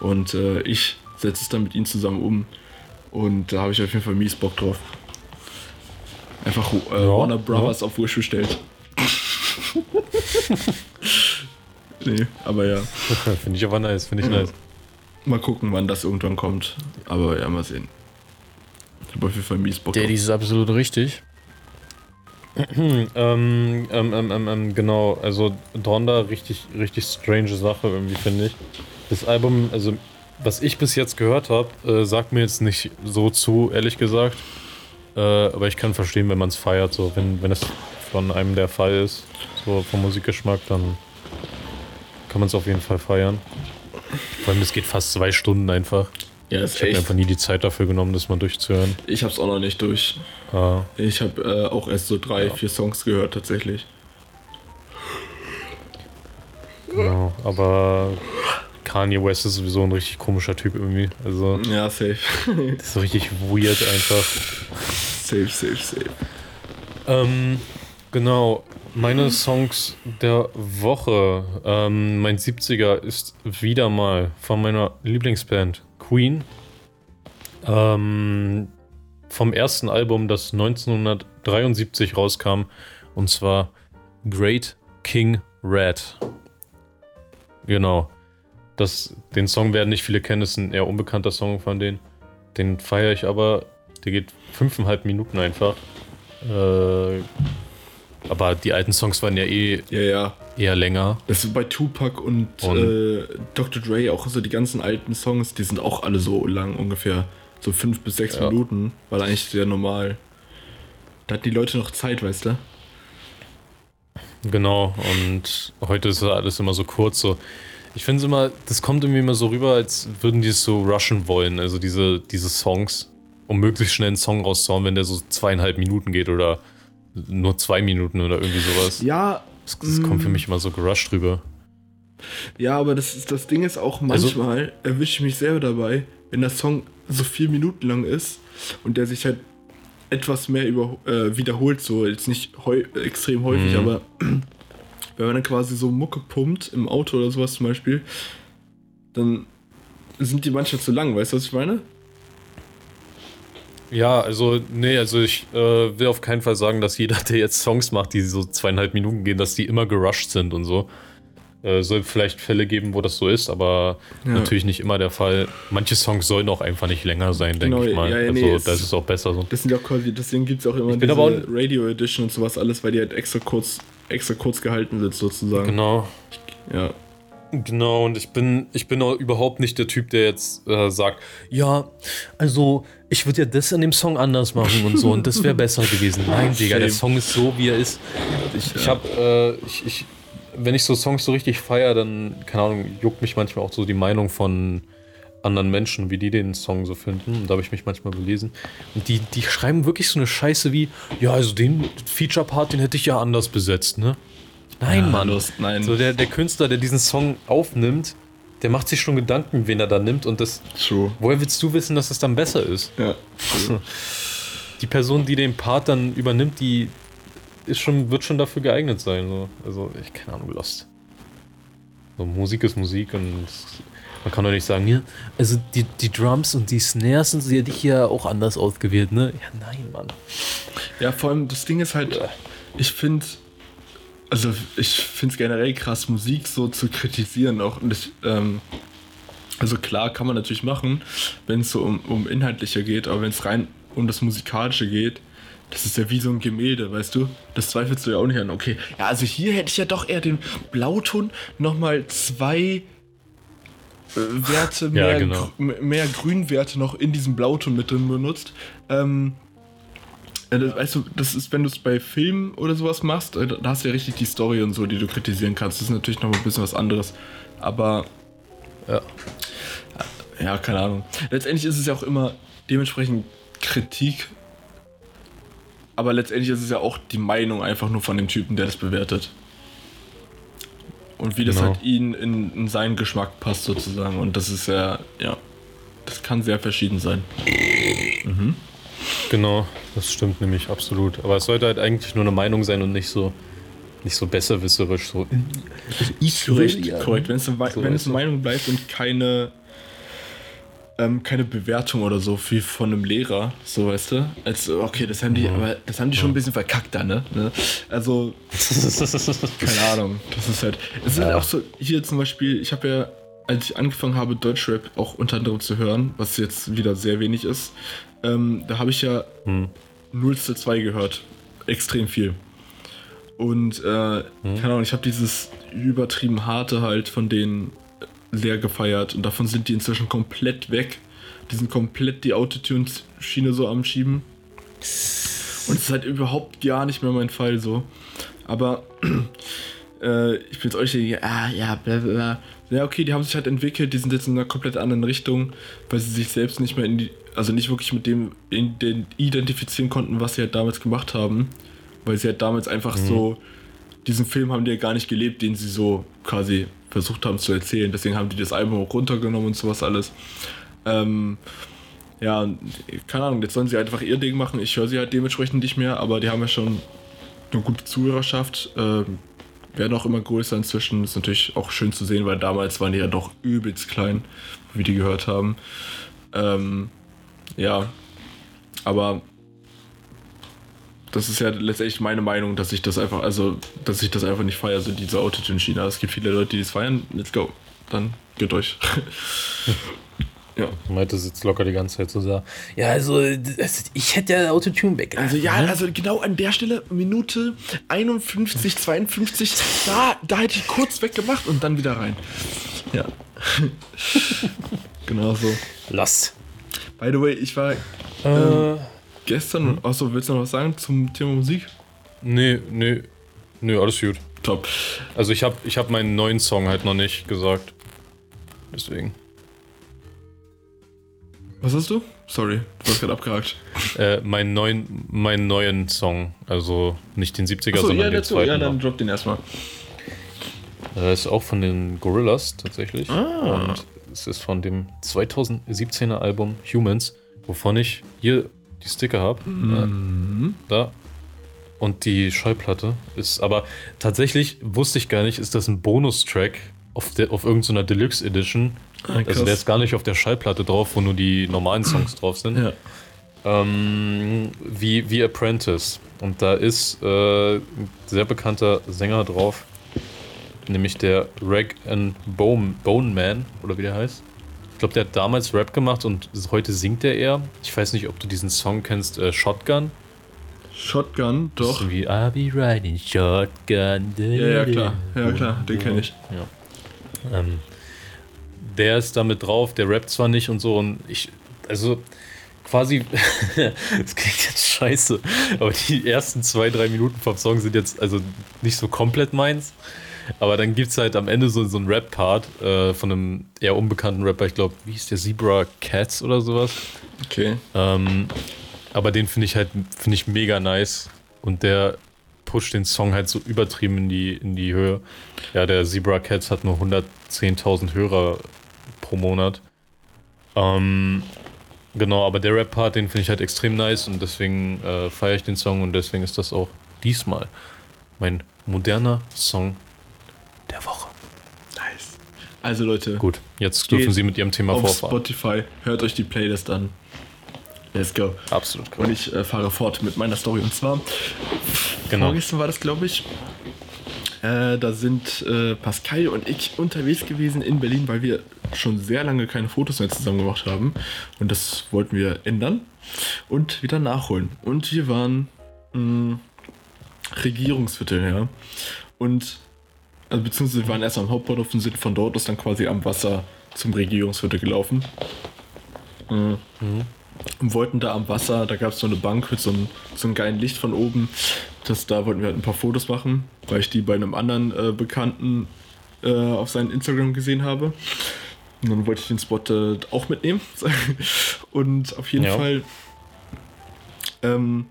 Und äh, ich setze es dann mit ihm zusammen um. Und da habe ich auf jeden Fall mies Bock drauf. Einfach äh, Ja, Warner Brothers auf Wish bestellt. nee, aber ja. finde ich aber nice, finde ich Ja. nice. Mal gucken, wann das irgendwann kommt. Aber ja, mal sehen. Ich habe auf jeden Fall mies Bock Der, drauf. ist absolut richtig. ähm, ähm, ähm, ähm, ähm, genau, also Donda, richtig, richtig strange Sache irgendwie, finde ich. Das Album, also was ich bis jetzt gehört habe, äh, sagt mir jetzt nicht so zu, ehrlich gesagt. Äh, aber ich kann verstehen, wenn man es feiert, so wenn, wenn es von einem der Fall ist, so vom Musikgeschmack, dann kann man es auf jeden Fall feiern. Vor allem, es geht fast zwei Stunden einfach. Ja, ist Ich habe einfach nie die Zeit dafür genommen, das mal durchzuhören. Ich hab's auch noch nicht durch. Ah. Ich habe äh, auch erst so drei, vier Songs gehört tatsächlich. Genau, aber Kanye West ist sowieso ein richtig komischer Typ irgendwie. Also, Ja, safe. das ist so richtig weird einfach. Safe, safe, safe. Ähm, genau, meine Songs der Woche. Ähm, mein 70er ist wieder mal von meiner Lieblingsband Queen. Ähm, vom ersten Album, das 1973 rauskam. Und zwar Great King Red. Genau. Das, den Song werden nicht viele kennen, ist ein eher unbekannter Song von denen. Den feiere ich aber. Der geht fünfeinhalb Minuten einfach. Äh, aber die alten Songs waren ja eh Ja, ja. eher länger. Das ist bei Tupac und, Und- äh, Dr. Dre auch so die ganzen alten Songs, die sind auch alle so lang ungefähr. So fünf bis sechs Ja. Minuten. War eigentlich sehr normal. Da hatten die Leute noch Zeit, weißt du? Genau. Und heute ist ja alles immer so kurz. So. Ich finde es immer, das kommt irgendwie immer so rüber, als würden die es so rushen wollen. Also diese, diese Songs, um möglichst schnell einen Song rauszuhauen, wenn der so zweieinhalb Minuten geht oder nur zwei Minuten oder irgendwie sowas. Ja, Das, das kommt für mich immer so gerusht rüber. Ja, aber das, ist, das Ding ist auch Also- manchmal erwische ich mich selber dabei, wenn der Song so vier Minuten lang ist und der sich halt etwas mehr über, äh, wiederholt, so jetzt nicht heu extrem häufig, Mhm. aber wenn man dann quasi so Mucke pumpt im Auto oder sowas zum Beispiel, dann sind die manchmal zu lang, weißt du, was ich meine? Ja, also, nee, also ich äh, will auf keinen Fall sagen, dass jeder, der jetzt Songs macht, die so zweieinhalb Minuten gehen, dass die immer gerusht sind und so. Äh, soll vielleicht Fälle geben, wo das so ist, aber Ja. natürlich nicht immer der Fall. Manche Songs sollen auch einfach nicht länger sein, denke Genau, ich mal. ja, ja, also, nee, es- das ist auch besser so. Das sind ja auch quasi, deswegen gibt es auch immer Ich diese auch- Radio Edition und sowas alles, weil die halt extra kurz, extra kurz gehalten sind sozusagen. Genau. Ja. Genau, und ich bin, ich bin auch überhaupt nicht der Typ, der jetzt äh, sagt, ja, also ich würde ja das an dem Song anders machen und so und das wäre besser gewesen. Nein, Digga, der. Song ist so, wie er ist. Ich, ich habe, äh, ich, ich, wenn ich so Songs so richtig feiere, dann, keine Ahnung, juckt mich manchmal auch so die Meinung von anderen Menschen, wie die den Song so finden. Und da habe ich mich manchmal belesen. Und die, die schreiben wirklich so eine Scheiße wie, ja, also den Feature-Part, den hätte ich ja anders besetzt, ne? Nein, Ja, Mann. du hast- nein. So der, der Künstler, der diesen Song aufnimmt, der macht sich schon Gedanken, wen er da nimmt. Und das, True. woher willst du wissen, dass es dann besser ist? Ja. Die Person, die den Part dann übernimmt, die ist schon, wird schon dafür geeignet sein. So. Also, ich keine Ahnung, Lost. So, Musik ist Musik und man kann doch nicht sagen, ja, also die, die Drums und die Snares sind sie ja dich ja auch anders ausgewählt, ne? Ja, nein, Mann. Ja, vor allem das Ding ist halt, ich finde, also ich finde es generell krass, Musik so zu kritisieren auch. Und ich, ähm, also klar kann man natürlich machen, wenn es so um, um inhaltlicher geht, aber wenn es rein um das Musikalische geht, das ist ja wie so ein Gemälde, weißt du? Das zweifelst du ja auch nicht an. Okay, ja, also hier hätte ich ja doch eher den Blauton nochmal zwei äh, Werte, mehr, genau. gr- mehr Grünwerte noch in diesem Blauton mit drin benutzt. Ähm, ja, das, weißt du, das ist, wenn du es bei Filmen oder sowas machst, äh, da hast du ja richtig die Story und so, die du kritisieren kannst. Das ist natürlich noch ein bisschen was anderes. Aber Ja. ja, keine Ahnung. Letztendlich ist es ja auch immer dementsprechend Kritik aber letztendlich ist es ja auch die Meinung einfach nur von dem Typen, der das bewertet. Und wie das Genau. halt ihn in, in seinen Geschmack passt sozusagen. Und das ist ja, ja, das kann sehr verschieden sein. Genau, das stimmt nämlich absolut. Aber es sollte halt eigentlich nur eine Meinung sein und nicht so, nicht so besserwisserisch. So. Ich Korrekt, ja. korrekt. Wenn es eine, So, wenn es eine. Meinung bleibt und keine, ähm, keine Bewertung oder so wie von einem Lehrer, so weißt du. Also, okay, das haben die, aber das haben die schon ein bisschen verkackt da, ne? ne? Also, keine Ahnung. Das ist halt. Es ist halt Ja. auch so, hier zum Beispiel, ich habe ja, als ich angefangen habe, Deutschrap auch unter anderem zu hören, was jetzt wieder sehr wenig ist, ähm, da habe ich ja Hm. 0 zu 2 gehört. Extrem viel. Und äh, keine Ahnung, ich habe dieses übertrieben harte halt von denen sehr gefeiert und davon sind die inzwischen komplett weg. Die sind komplett die Autotune-Schiene so am Schieben. Und es ist halt überhaupt gar nicht mehr mein Fall so. Aber äh, ich bin jetzt euch hier, ah ja, bla, bla. Ja, okay, die haben sich halt entwickelt, die sind jetzt in einer komplett anderen Richtung, weil sie sich selbst nicht mehr in die, also nicht wirklich mit dem in den identifizieren konnten, was sie halt damals gemacht haben. Weil sie halt damals einfach so, diesen Film haben die ja gar nicht gelebt, den sie so quasi versucht haben zu erzählen. Deswegen haben die das Album auch runtergenommen und sowas alles. Ähm, ja, keine Ahnung, jetzt sollen sie einfach ihr Ding machen. Ich höre sie halt dementsprechend nicht mehr, aber die haben ja schon eine gute Zuhörerschaft. Ähm, werden auch immer größer inzwischen. Ist natürlich auch schön zu sehen, weil damals waren die ja doch übelst klein, wie die gehört haben. Ähm, ja, aber das ist ja letztendlich meine Meinung, dass ich das einfach, also, dass ich das einfach nicht feiere, so diese Autotune-Schiene. Es gibt viele Leute, die das feiern. Let's go. Dann geht durch. ja. Meinte sitzt locker die ganze Zeit so da. Ja, also, das, ich hätte ja Autotune weg. Also ja, also genau an der Stelle, Minute 51, 52, da, da hätte ich kurz weggemacht und dann wieder rein. Ja. genau so. Lass. By the way, ich war Äh, gestern, achso, willst du noch was sagen zum Thema Musik? nee, nee. Nee, alles gut. Top. Also ich habe ich hab meinen neuen Song halt noch nicht gesagt. Deswegen. Was hast du? Sorry, du warst gerade abgehakt. Äh, meinen neuen, meinen neuen Song. Also nicht den 70er, Achso, sondern ja, den dazu, zweiten. ja, dann drop den erstmal. Äh, ist auch von den Gorillas tatsächlich. Ah. Und es ist von dem 2017er Album Humans, wovon ich hier die Sticker habe. Mhm. Äh, da. Und die Schallplatte ist, aber tatsächlich wusste ich gar nicht, ist das ein Bonustrack auf, der, auf irgendeiner Deluxe Edition. Ah, also der ist gar nicht auf der Schallplatte drauf, wo nur die normalen Songs drauf sind. Ja. Ähm, wie, wie Apprentice. Und da ist äh, ein sehr bekannter Sänger drauf, nämlich der Rag and Bone, Bone Man, oder wie der heißt. Ich glaube, der hat damals Rap gemacht und heute singt er eher. Ich weiß nicht, ob du diesen Song kennst, äh, Shotgun. Shotgun, Das doch. ist Wie I'll be riding Shotgun. Ja, ja, klar. Ja, klar, den kenn ich. Ja. Ähm, der ist damit drauf, der rappt zwar nicht und so und ich, also quasi, das klingt jetzt scheiße, aber die ersten zwei, drei Minuten vom Song sind jetzt also nicht so komplett meins. Aber dann gibt es halt am Ende so, so einen Rap-Part äh, von einem eher unbekannten Rapper, ich glaube, wie hieß der Zebra Cats oder sowas. Okay. Ähm, aber den finde ich halt finde ich mega nice und der pusht den Song halt so übertrieben in die, in die Höhe. Ja, der Zebra Cats hat nur 110.000 Hörer pro Monat. Ähm, genau, aber der Rap-Part, den finde ich halt extrem nice und deswegen äh, feiere ich den Song und deswegen ist das auch diesmal mein moderner Song. Also Leute, Gut, jetzt dürfen Sie mit Ihrem Thema auf vorfahren. Spotify, hört euch die Playlist an. Let's go. Absolut Und korrekt. ich äh, fahre fort mit meiner Story. Und zwar, Genau. vorgestern war das, glaube ich. Äh, da sind äh, Pascal und ich unterwegs gewesen in Berlin, weil wir schon sehr lange keine Fotos mehr zusammen gemacht haben. Und das wollten wir ändern und wieder nachholen. Und wir waren mh, Regierungsviertel, ja. Und, also beziehungsweise wir waren erst am Hauptbahnhof und sind von dort aus dann quasi am Wasser zum Regierungsviertel gelaufen. Mhm und wollten da am Wasser, da gab es so eine Bank mit so einem, so einem geilen Licht von oben. Das, da wollten wir halt ein paar Fotos machen, weil ich die bei einem anderen äh, Bekannten äh, auf seinem Instagram gesehen habe. Und dann wollte ich den Spot äh, auch mitnehmen. Und auf jeden Ja. Fall ähm,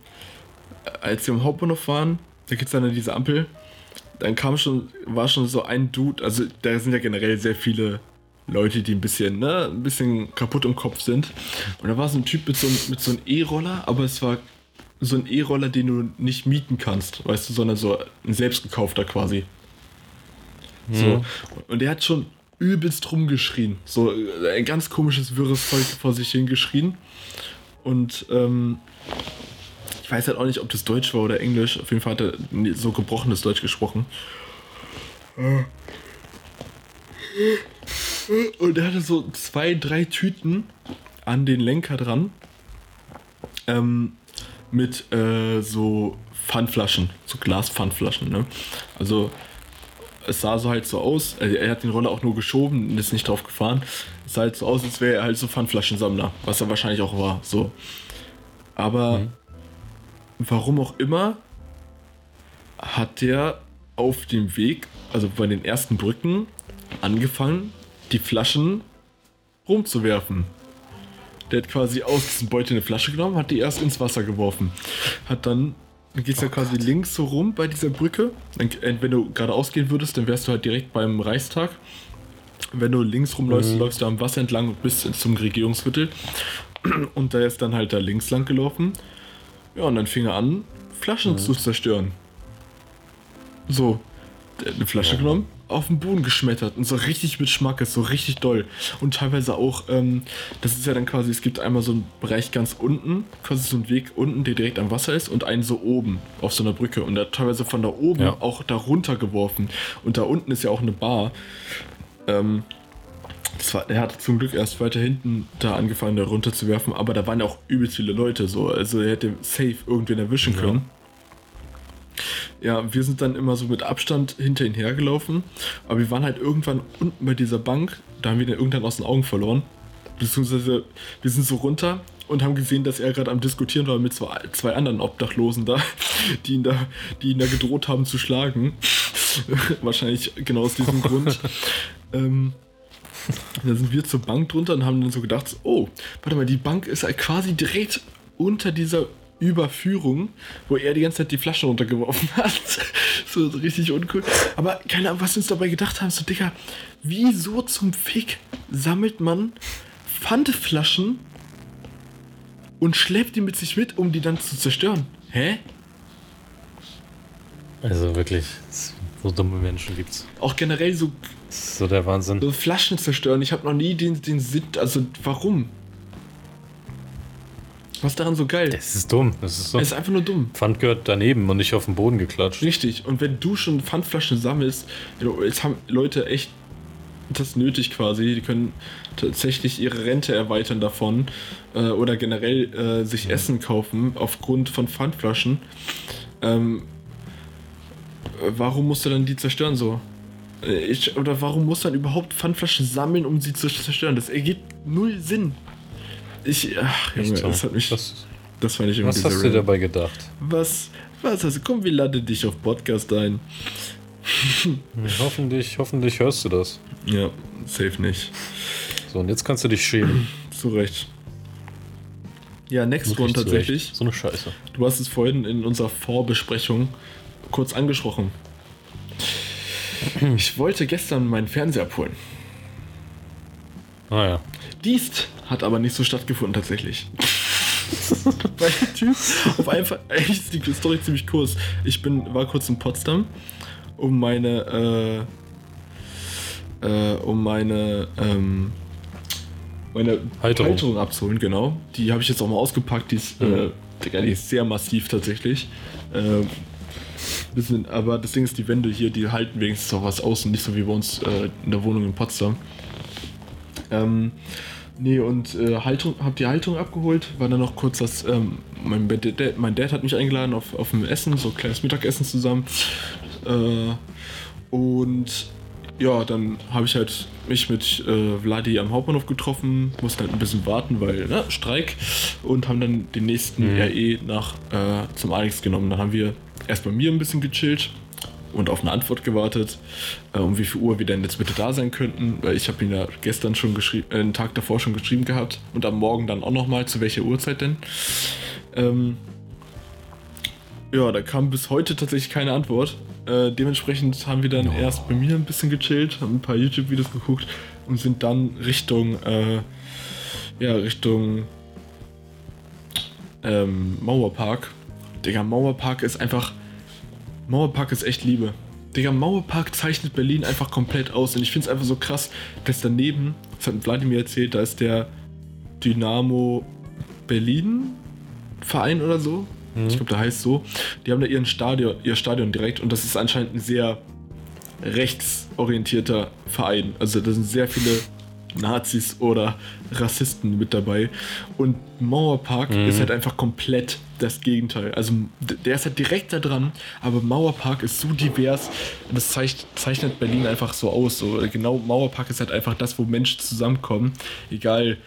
als wir am Hauptbahnhof waren, da gibt es dann diese Ampel, dann kam schon, war schon so ein Dude, also da sind ja generell sehr viele Leute, die ein bisschen, ne, ein bisschen kaputt im Kopf sind. Und da war so ein Typ mit so, mit so einem E-Roller, aber es war so ein E-Roller, den du nicht mieten kannst, weißt du, sondern so ein selbstgekaufter quasi. So. Und der hat schon übelst rumgeschrien. So äh, ein ganz komisches, wirres Zeug vor sich hingeschrien. Und ähm, ich weiß halt auch nicht, ob das Deutsch war oder Englisch. Auf jeden Fall hat er so gebrochenes Deutsch gesprochen. Und er hatte so zwei, drei Tüten an den Lenker dran. Ähm, mit äh, so Pfandflaschen, so Glaspfandflaschen. Ne? Also es sah so halt so aus, also er hat den Roller auch nur geschoben und ist nicht drauf gefahren. Es sah halt so aus, als wäre er halt so Pfandflaschensammler, was er wahrscheinlich auch war. So. Aber Mhm. Warum auch immer, hat der auf dem Weg, also bei den ersten Brücken, angefangen, die Flaschen rumzuwerfen. Der hat quasi aus diesem Beutel eine Flasche genommen, hat die erst ins Wasser geworfen. Hat dann, dann geht es ja quasi links so rum bei dieser Brücke. Äh, wenn du geradeaus gehen würdest, dann wärst du halt direkt beim Reichstag. Wenn du links rumläufst, Mhm. läufst du am Wasser entlang bis zum Regierungsviertel. Und da ist dann halt da links lang gelaufen. Ja, und dann fing er an, Flaschen zu zerstören. So, der hat eine Flasche genommen, auf den Boden geschmettert und so richtig mit Schmackes, so richtig doll. Und teilweise auch, ähm, das ist ja dann quasi, es gibt einmal so einen Bereich ganz unten, quasi so einen Weg unten, der direkt am Wasser ist und einen so oben auf so einer Brücke. Und er hat teilweise von da oben Ja. auch da runter geworfen. Und da unten ist ja auch eine Bar. Ähm, war, er hat zum Glück erst weiter hinten da angefangen, da runter zu werfen, aber da waren ja auch übelst viele Leute so. Also er hätte safe irgendwen erwischen Ja. können. Ja, wir sind dann immer so mit Abstand hinter ihn hergelaufen, aber wir waren halt irgendwann unten bei dieser Bank, da haben wir den irgendwann aus den Augen verloren. Beziehungsweise wir sind so runter und haben gesehen, dass er gerade am Diskutieren war mit zwei, zwei anderen Obdachlosen da, die ihn da, die ihn da gedroht haben zu schlagen. Wahrscheinlich genau aus diesem Grund. ähm, da sind wir zur Bank drunter und haben dann so gedacht, oh, warte mal, die Bank ist halt quasi direkt unter dieser Überführung, wo er die ganze Zeit die Flaschen runtergeworfen hat. so, richtig uncool. Aber keine Ahnung, was wir uns dabei gedacht haben, so Digga, wieso zum Fick sammelt man Pfandflaschen und schleppt die mit sich mit, um die dann zu zerstören? Hä? Also wirklich, so dumme Menschen gibt's. Auch generell so, so der Wahnsinn. so Flaschen zerstören. Ich habe noch nie den, den Sinn, also warum? Was ist daran so geil? Das ist dumm. Das ist so. Es ist einfach nur dumm. Pfand gehört daneben und nicht auf den Boden geklatscht. Richtig. Und wenn du schon Pfandflaschen sammelst, jetzt haben Leute echt das nötig quasi. Die können tatsächlich ihre Rente erweitern davon äh, oder generell äh, sich Essen kaufen aufgrund von Pfandflaschen. Ähm, äh, warum musst du dann die zerstören so? Äh, Ich, oder warum muss man überhaupt Pfandflaschen sammeln, um sie zu zerstören? Das ergibt null Sinn. Ich, ach, Junge, Echt das hat mich, Was, das fand ich irgendwie was hast du dabei gedacht? Was? Was? Also komm, wir laden dich auf Podcast ein. Hm, Hoffentlich, hoffentlich hörst du das. Ja, safe nicht. So, und jetzt kannst du dich schämen. Zu Recht. Ja, Next One tatsächlich. So eine Scheiße. Du hast es vorhin in unserer Vorbesprechung kurz angesprochen. Ich wollte gestern meinen Fernseher abholen. Naja. Dies hat aber nicht so stattgefunden tatsächlich. Weil der Typ auf einfach, eigentlich ist die Story ziemlich kurz. Ich bin, war kurz in Potsdam, um meine, äh, äh, um meine, ähm, meine Halterung. Halterung. abzuholen, genau. Die habe ich jetzt auch mal ausgepackt, die ist, Mhm. äh, die ist sehr massiv tatsächlich. Bisschen, aber das Ding ist, die Wände hier, die halten wenigstens auch was aus und nicht so wie bei uns äh, in der Wohnung in Potsdam. Ähm, nee, und äh, Haltung, hab die Haltung abgeholt, war dann noch kurz das, ähm, mein, Dad, mein Dad hat mich eingeladen auf, auf ein Essen, so ein kleines Mittagessen zusammen. Äh, und ja, dann habe ich halt mich mit äh, Vladi am Hauptbahnhof getroffen, mussten halt ein bisschen warten, weil, ne, Streik, und haben dann den nächsten Mhm. RE nach äh, zum Alex genommen. Dann haben wir erst bei mir ein bisschen gechillt und auf eine Antwort gewartet, äh, um wie viel Uhr wir denn jetzt bitte da sein könnten, weil ich habe ihn ja gestern schon geschrieben, äh, einen Tag davor schon geschrieben gehabt und am Morgen dann auch nochmal, zu welcher Uhrzeit denn. Ähm, ja, da kam bis heute tatsächlich keine Antwort. Äh, dementsprechend haben wir dann Oh. erst bei mir ein bisschen gechillt, haben ein paar YouTube-Videos geguckt und sind dann Richtung, äh, ja, Richtung ähm, Mauerpark. Digga, Mauerpark ist einfach. Mauerpark ist echt Liebe. Digga, Mauerpark zeichnet Berlin einfach komplett aus. Und ich finde es einfach so krass, dass daneben, das hat Vladimir erzählt, da ist der Dynamo Berlin Verein oder so. Ich glaube, der heißt so. Die haben da ihren Stadion, ihr Stadion direkt und das ist anscheinend ein sehr rechtsorientierter Verein. Also da sind sehr viele Nazis oder Rassisten mit dabei. Und Mauerpark ist halt einfach komplett das Gegenteil. Also der ist halt direkt da dran, aber Mauerpark ist so divers. und Das zeich- zeichnet Berlin einfach so aus. So, genau, Mauerpark ist halt einfach das, wo Menschen zusammenkommen, egal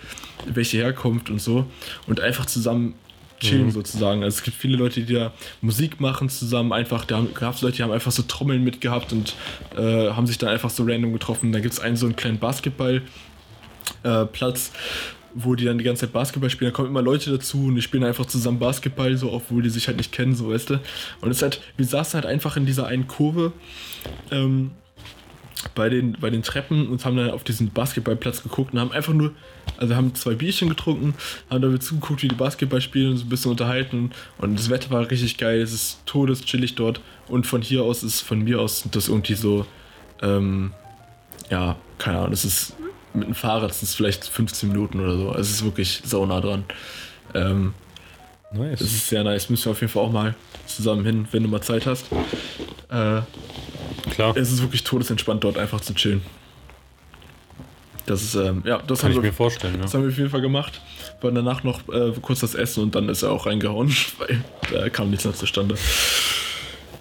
welche Herkunft und so, und einfach zusammen chillen sozusagen. Also es gibt viele Leute, die da Musik machen zusammen, einfach, da gab es Leute, die haben einfach so Trommeln mitgehabt und äh, haben sich dann einfach so random getroffen. Da gibt es einen so einen kleinen Basketball äh, Platz, wo die dann die ganze Zeit Basketball spielen. Da kommen immer Leute dazu und die spielen einfach zusammen Basketball, so obwohl die sich halt nicht kennen, so weißt du. Und es halt, wir saßen halt einfach in dieser einen Kurve ähm, bei, den, bei den Treppen und haben dann auf diesen Basketballplatz geguckt und haben einfach nur, also haben zwei Bierchen getrunken, haben dabei zugeguckt, wie die Basketball spielen und so ein bisschen unterhalten. Und das Wetter war richtig geil, es ist todeschillig dort. Und von hier aus ist, von mir aus, das irgendwie so, ähm, ja, keine Ahnung, das ist mit dem Fahrrad das ist vielleicht 15 Minuten oder so. Also es ist wirklich sau nah dran. Ähm, Nice. das ist sehr nice. Müssen wir auf jeden Fall auch mal zusammen hin, wenn du mal Zeit hast. Äh, Klar. es ist wirklich todesentspannt dort einfach zu chillen. Das ist, ähm, ja, das Kann haben, ich wir, mir vorstellen, das ja. haben wir auf jeden Fall gemacht. Waren danach noch äh, kurz das Essen und dann ist er auch reingehauen, weil da kam nichts mehr zustande.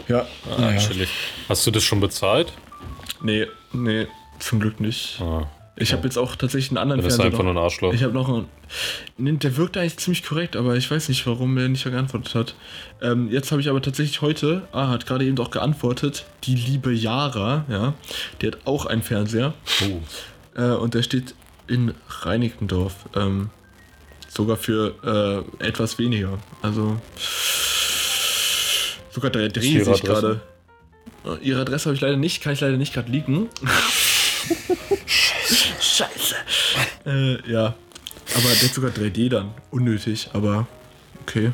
Ja, Ah, chillig. Hast du das schon bezahlt? nee, nee, zum Glück nicht. Ah, Ich habe jetzt auch tatsächlich einen anderen das ist Fernseher einfach nur ein Arschloch. Ich habe noch einen. Der wirkt eigentlich ziemlich korrekt, aber ich weiß nicht, warum er nicht geantwortet hat. Ähm, jetzt habe ich aber tatsächlich heute, ah, hat gerade eben auch geantwortet, die liebe Yara, ja, die hat auch einen Fernseher Oh. äh, und der steht in Reinickendorf. Ähm, sogar für äh, etwas weniger. Also sogar der dreht sich gerade. Ihre Adresse habe ich leider nicht, kann ich leider nicht gerade liegen. Scheiße. Äh, ja. Aber der hat sogar 3D dann. Unnötig, aber okay.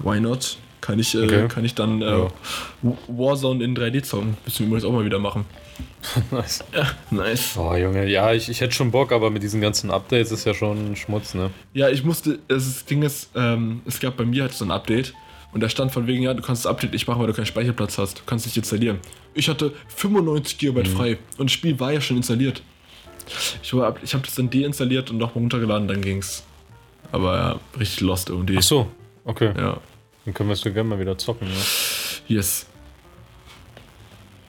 Why not? Kann ich, äh, Okay. kann ich dann äh, Ja. Warzone in 3D zocken. Müssen wir übrigens auch mal wieder machen. nice. Ja, nice. Oh, Junge, ja, ich, ich hätte schon Bock, aber mit diesen ganzen Updates ist ja schon Schmutz, ne? Ja, ich musste, das das Ding ist, ähm, es gab bei mir halt so ein Update und da stand von wegen, ja, du kannst das Update nicht machen, weil du keinen Speicherplatz hast. Du kannst nicht installieren. Ich hatte 95 GB frei und das Spiel war ja schon installiert. Ich, war ich habe das dann deinstalliert und nochmal runtergeladen, dann ging's. Aber ja, richtig lost irgendwie. Ach so, okay. Ja, Dann können wir es gerne mal wieder zocken, ja. yes.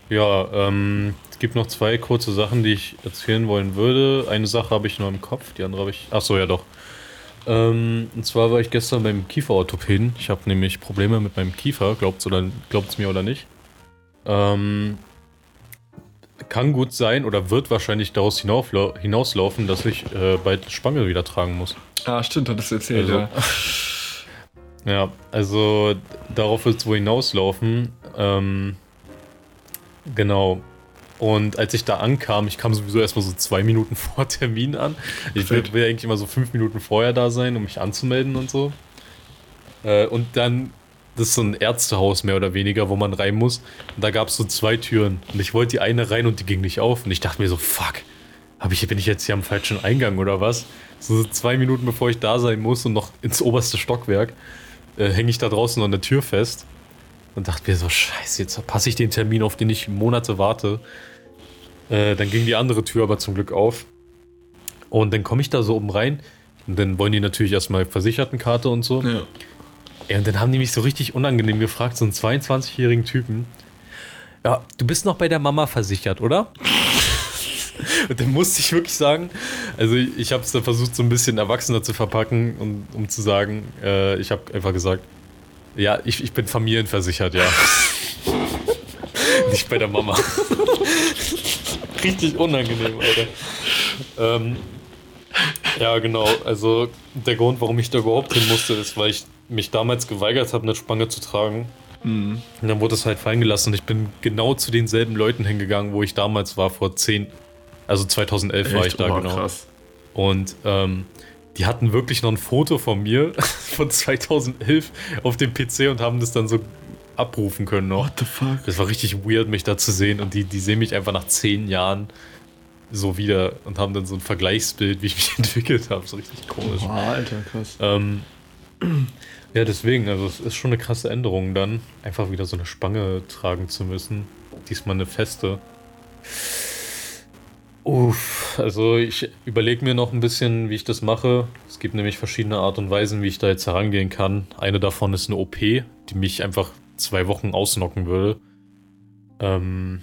Ja, ähm, es gibt noch zwei kurze Sachen, die ich erzählen wollen würde. Eine Sache habe ich nur im Kopf, die andere habe ich. Ach so, ja doch. Ähm, und zwar war ich gestern beim Kieferorthopäden. Ich habe nämlich Probleme mit meinem Kiefer, glaubt's oder glaubt's mir oder nicht. Ähm, kann gut sein oder wird wahrscheinlich daraus hinaufla hinauslaufen, dass ich äh, bald Spange wieder tragen muss. Ah, stimmt, hattest du erzählt, Also- ja. Ja, also darauf wird es wohl hinauslaufen. Ähm, genau. Und als ich da ankam, ich kam sowieso erstmal so zwei Minuten vor Termin an. Ich will, will eigentlich immer so fünf Minuten vorher da sein, um mich anzumelden und so. Äh, und dann, das ist so ein Ärztehaus mehr oder weniger, wo man rein muss. Und da gab es so zwei Türen. Und ich wollte die eine rein und die ging nicht auf. Und ich dachte mir so, fuck, hab ich, bin ich jetzt hier am falschen Eingang oder was? So zwei Minuten bevor ich da sein muss und noch ins oberste Stockwerk, äh, hänge ich da draußen an der Tür fest und dachte mir so, scheiße, jetzt verpasse ich den Termin, auf den ich Monate warte. Äh, dann ging die andere Tür aber zum Glück auf. Und dann komme ich da so oben rein. Und dann wollen die natürlich erstmal Versichertenkarte und so. ja. Ja, und dann haben die mich so richtig unangenehm gefragt, so einen 22-jährigen Typen. Ja, du bist noch bei der Mama versichert, oder? und dann musste ich wirklich sagen, also ich, habe es dann versucht, so ein bisschen erwachsener zu verpacken, um, um zu sagen, äh, ich habe einfach gesagt, ja, ich, ich bin familienversichert, ja. Nicht bei der Mama. richtig unangenehm, Alter. Ähm, Ja, genau. Also der Grund, warum ich da überhaupt hin musste, ist, weil ich mich damals geweigert habe, eine Spange zu tragen. Mhm. Und dann wurde es halt fallen gelassen und ich bin genau zu denselben Leuten hingegangen, wo ich damals war, vor 10, also 2011 war ich Echt? da Oh, genau. krass. Und ähm, die hatten wirklich noch ein Foto von mir von 2011 auf dem PC und haben das dann so abrufen können noch. What the fuck? Das war richtig weird, mich da zu sehen und die, die sehen mich einfach nach zehn Jahren so wieder und haben dann so ein Vergleichsbild, wie ich mich entwickelt habe. So richtig komisch. Boah, Alter, krass. Ähm, ja, deswegen, also es ist schon eine krasse Änderung dann, einfach wieder so eine Spange tragen zu müssen. Diesmal eine feste. Uff, also ich überlege mir noch ein bisschen, wie ich das mache. Es gibt nämlich verschiedene Art und Weisen, wie ich da jetzt herangehen kann. Eine davon ist eine OP, die mich einfach zwei Wochen ausnocken würde. Ähm,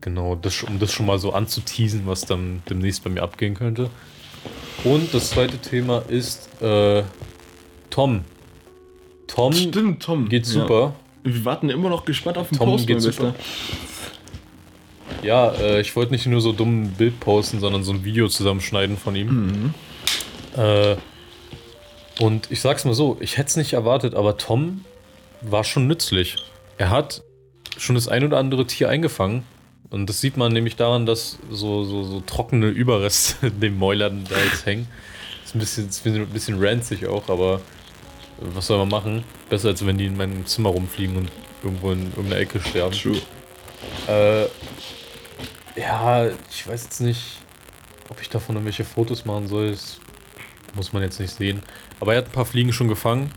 genau, das, um das schon mal so anzuteasen, was dann demnächst bei mir abgehen könnte. Und das zweite Thema ist äh, Tom. Tom Stimmt, Tom. geht Ja. super. Wir warten immer noch gespannt auf den Tom Post, geht super. Ja, äh, ich wollte nicht nur so dumm ein Bild posten, sondern so ein Video zusammenschneiden von ihm. Mhm. Äh, und ich sag's mal so, ich hätte es nicht erwartet, aber Tom war schon nützlich. Er hat schon das ein oder andere Tier eingefangen. Und das sieht man nämlich daran, dass so, so, so trockene Überreste in den Mäulern da jetzt hängen. Ist ein bisschen, ist ein bisschen ranzig auch, aber was soll man machen? Besser als wenn die in meinem Zimmer rumfliegen und irgendwo in irgendeiner Ecke sterben. True. Äh, ja, ich weiß jetzt nicht, ob ich davon irgendwelche Fotos machen soll. Das muss man jetzt nicht sehen. Aber er hat ein paar Fliegen schon gefangen.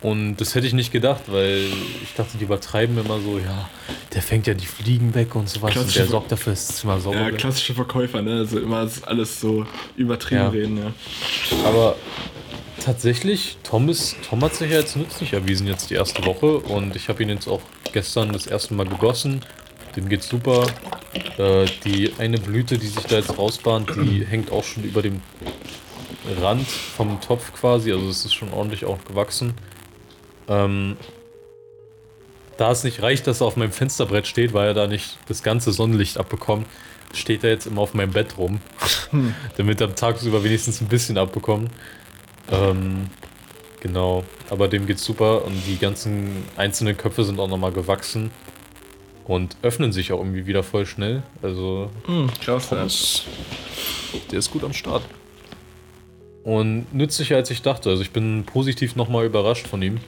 Und das hätte ich nicht gedacht, weil ich dachte, die übertreiben immer so, ja, der fängt ja die Fliegen weg und sowas. Und der sorgt dafür, dass das Zimmer sauber Ja, klassische Verkäufer, ne? Also immer alles so übertrieben Ja. reden, ja. Aber tatsächlich, Tom, ist, Tom hat sich ja jetzt nützlich erwiesen jetzt die erste Woche und ich habe ihn jetzt auch gestern das erste Mal gegossen. Dem geht's super. Äh, die eine Blüte, die sich da jetzt rausbahnt, die hängt auch schon über dem Rand vom Topf quasi. Also es ist schon ordentlich auch gewachsen. Ähm, da es nicht reicht, dass er auf meinem Fensterbrett steht, weil er da nicht das ganze Sonnenlicht abbekommt, steht er jetzt immer auf meinem Bett rum. damit er tagsüber wenigstens ein bisschen abbekommt. Ähm, genau. Aber dem geht's super und die ganzen einzelnen Köpfe sind auch nochmal gewachsen und öffnen sich auch irgendwie wieder voll schnell. Also Hm, krass, ja. Thomas, der ist gut am Start. Und nützlicher als ich dachte. Also ich bin positiv nochmal überrascht von ihm.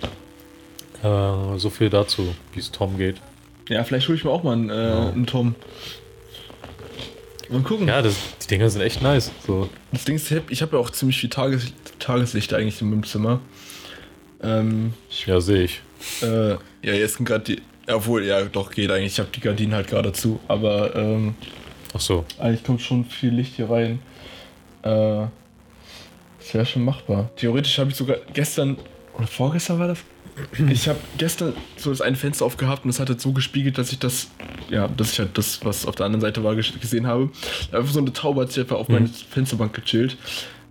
Äh, so viel dazu, wie es Tom geht. Ja, vielleicht hole ich mir auch mal einen, äh, einen Tom. Mal gucken. Ja, das, die Dinger sind echt nice. So. Das Ding ist, ich hab- ich habe ja auch ziemlich viel Tages Tageslicht eigentlich in meinem Zimmer. Ähm, Ja, sehe ich. äh, ja, jetzt sind gerade die. ja, Obwohl, ja, doch geht eigentlich. Ich habe die Gardinen halt gerade zu. Aber ähm, Ach so. eigentlich kommt schon viel Licht hier rein. Äh, das wäre schon machbar. Theoretisch habe ich sogar gestern oder vorgestern war das. Ich habe gestern so das eine Fenster aufgehabt und es hat halt so gespiegelt, dass ich das, ja, dass ich halt das, was auf der anderen Seite war, ges- gesehen habe. Einfach so eine Taube hat sich einfach auf meine Fensterbank gechillt.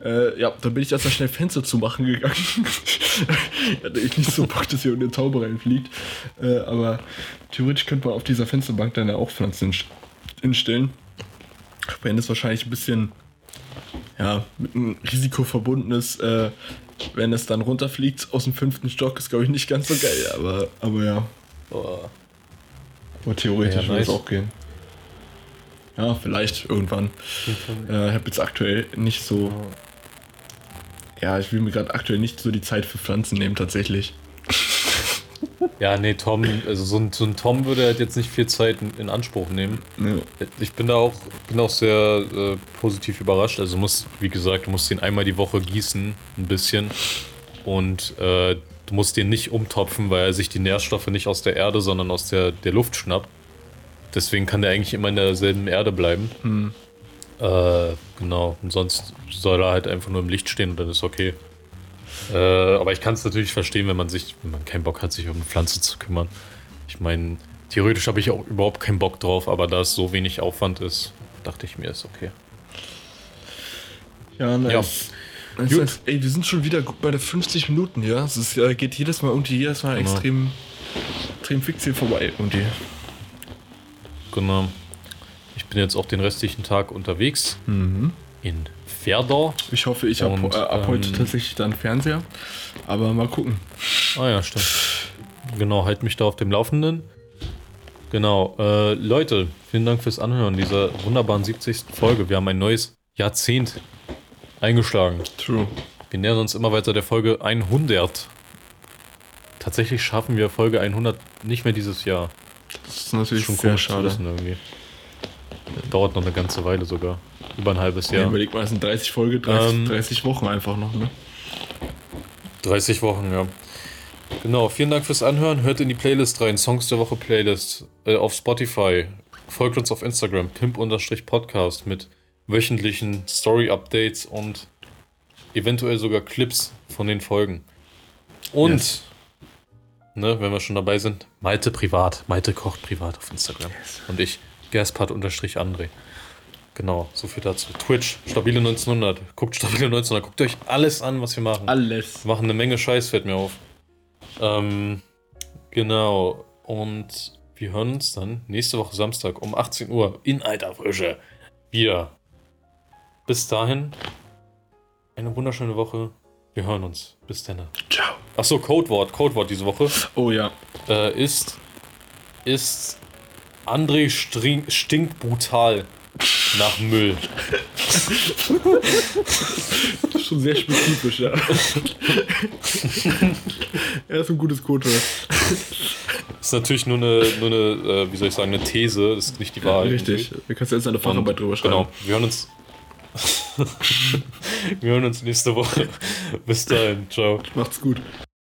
Äh, ja, dann bin ich erstmal schnell Fenster zumachen gegangen. Hatte ich nicht so Bock, dass hier eine Taube reinfliegt. Äh, aber theoretisch könnte man auf dieser Fensterbank dann ja auch Pflanzen inst- instellen. Wenn es wahrscheinlich ein bisschen ja, mit einem Risiko verbunden ist, äh, wenn es dann runterfliegt aus dem fünften Stock, ist glaube ich nicht ganz so geil, aber, aber ja. Boah. Aber theoretisch Ja, würde es auch gehen. Ja, vielleicht irgendwann. Äh, ich habe jetzt aktuell nicht so. Ja, ich will mir gerade aktuell nicht so die Zeit für Pflanzen nehmen, tatsächlich. Ja, nee, Tom, also so ein, so ein Tom würde halt jetzt nicht viel Zeit in, in Anspruch nehmen. Ja. Ich bin da auch, bin auch sehr äh, positiv überrascht. Also musst, wie gesagt, du musst den einmal die Woche gießen, ein bisschen. Und äh, du musst den nicht umtopfen, weil er sich die Nährstoffe nicht aus der Erde, sondern aus der, der Luft schnappt. Deswegen kann der eigentlich immer in derselben Erde bleiben. Hm. Äh, genau. Und sonst soll er halt einfach nur im Licht stehen und dann ist okay. Äh, aber ich kann es natürlich verstehen, wenn man sich, wenn man keinen Bock hat, sich um eine Pflanze zu kümmern. Ich meine, theoretisch habe ich auch überhaupt keinen Bock drauf, aber da es so wenig Aufwand ist, dachte ich mir, ist okay. Ja, nice. Ja. Das Gut. heißt, ey, wir sind schon wieder bei der 50 Minuten, ja. Es ist, äh, geht jedes Mal irgendwie jedes Mal Genau. extrem, extrem fix hier vorbei. Irgendwie. Genau. Ich bin jetzt auch den restlichen Tag unterwegs Mhm. in Ferder. Ich hoffe, ich habe äh, ab heute ähm, tatsächlich dann Fernseher. Aber mal gucken. Ah ja, stimmt. Genau, halt mich da auf dem Laufenden. Genau, äh, Leute, vielen Dank fürs Anhören dieser wunderbaren 70. Folge. Wir haben ein neues Jahrzehnt eingeschlagen. True. Wir nähern uns immer weiter der Folge 100. Tatsächlich schaffen wir Folge 100 nicht mehr dieses Jahr. Das ist Das natürlich ist schon sehr schade. wissen Dauert noch eine ganze Weile sogar. Über ein halbes Ja. Jahr. Überleg mal, es sind 30 Folge, 30, Ähm, 30 Wochen einfach noch, ne? 30 Wochen, ja. Genau, vielen Dank fürs Anhören. Hört in die Playlist rein, Songs der Woche Playlist äh, auf Spotify. Folgt uns auf Instagram, pimp-podcast mit wöchentlichen Story-Updates und eventuell sogar Clips von den Folgen. Und, Yes. ne, wenn wir schon dabei sind, Malte privat. Malte kocht privat auf Instagram. Und ich, Gerspart-André. Genau, so viel dazu. Twitch, stabile 1900. Guckt stabile 1900. Guckt euch alles an, was wir machen. Alles. Wir machen eine Menge Scheiß, fällt mir auf. Ähm, genau. Und wir hören uns dann nächste Woche Samstag um 18 Uhr in alter Frische wieder. Bis dahin, eine wunderschöne Woche. Wir hören uns. Bis dann. Ciao. Achso, Codewort. Codewort diese Woche Oh ja. äh, ist, ist André String, stinkt brutal nach Müll. Das ist schon sehr spezifisch, ja. er ist ein gutes Codewort. Ist natürlich nur eine, nur eine äh, wie soll ich sagen, eine These. Das ist nicht die Wahrheit. Richtig. Da kannst du jetzt eine Facharbeit drüber schreiben. Genau, wir hören uns. wir hören uns nächste Woche. Bis dahin, ciao. Macht's gut.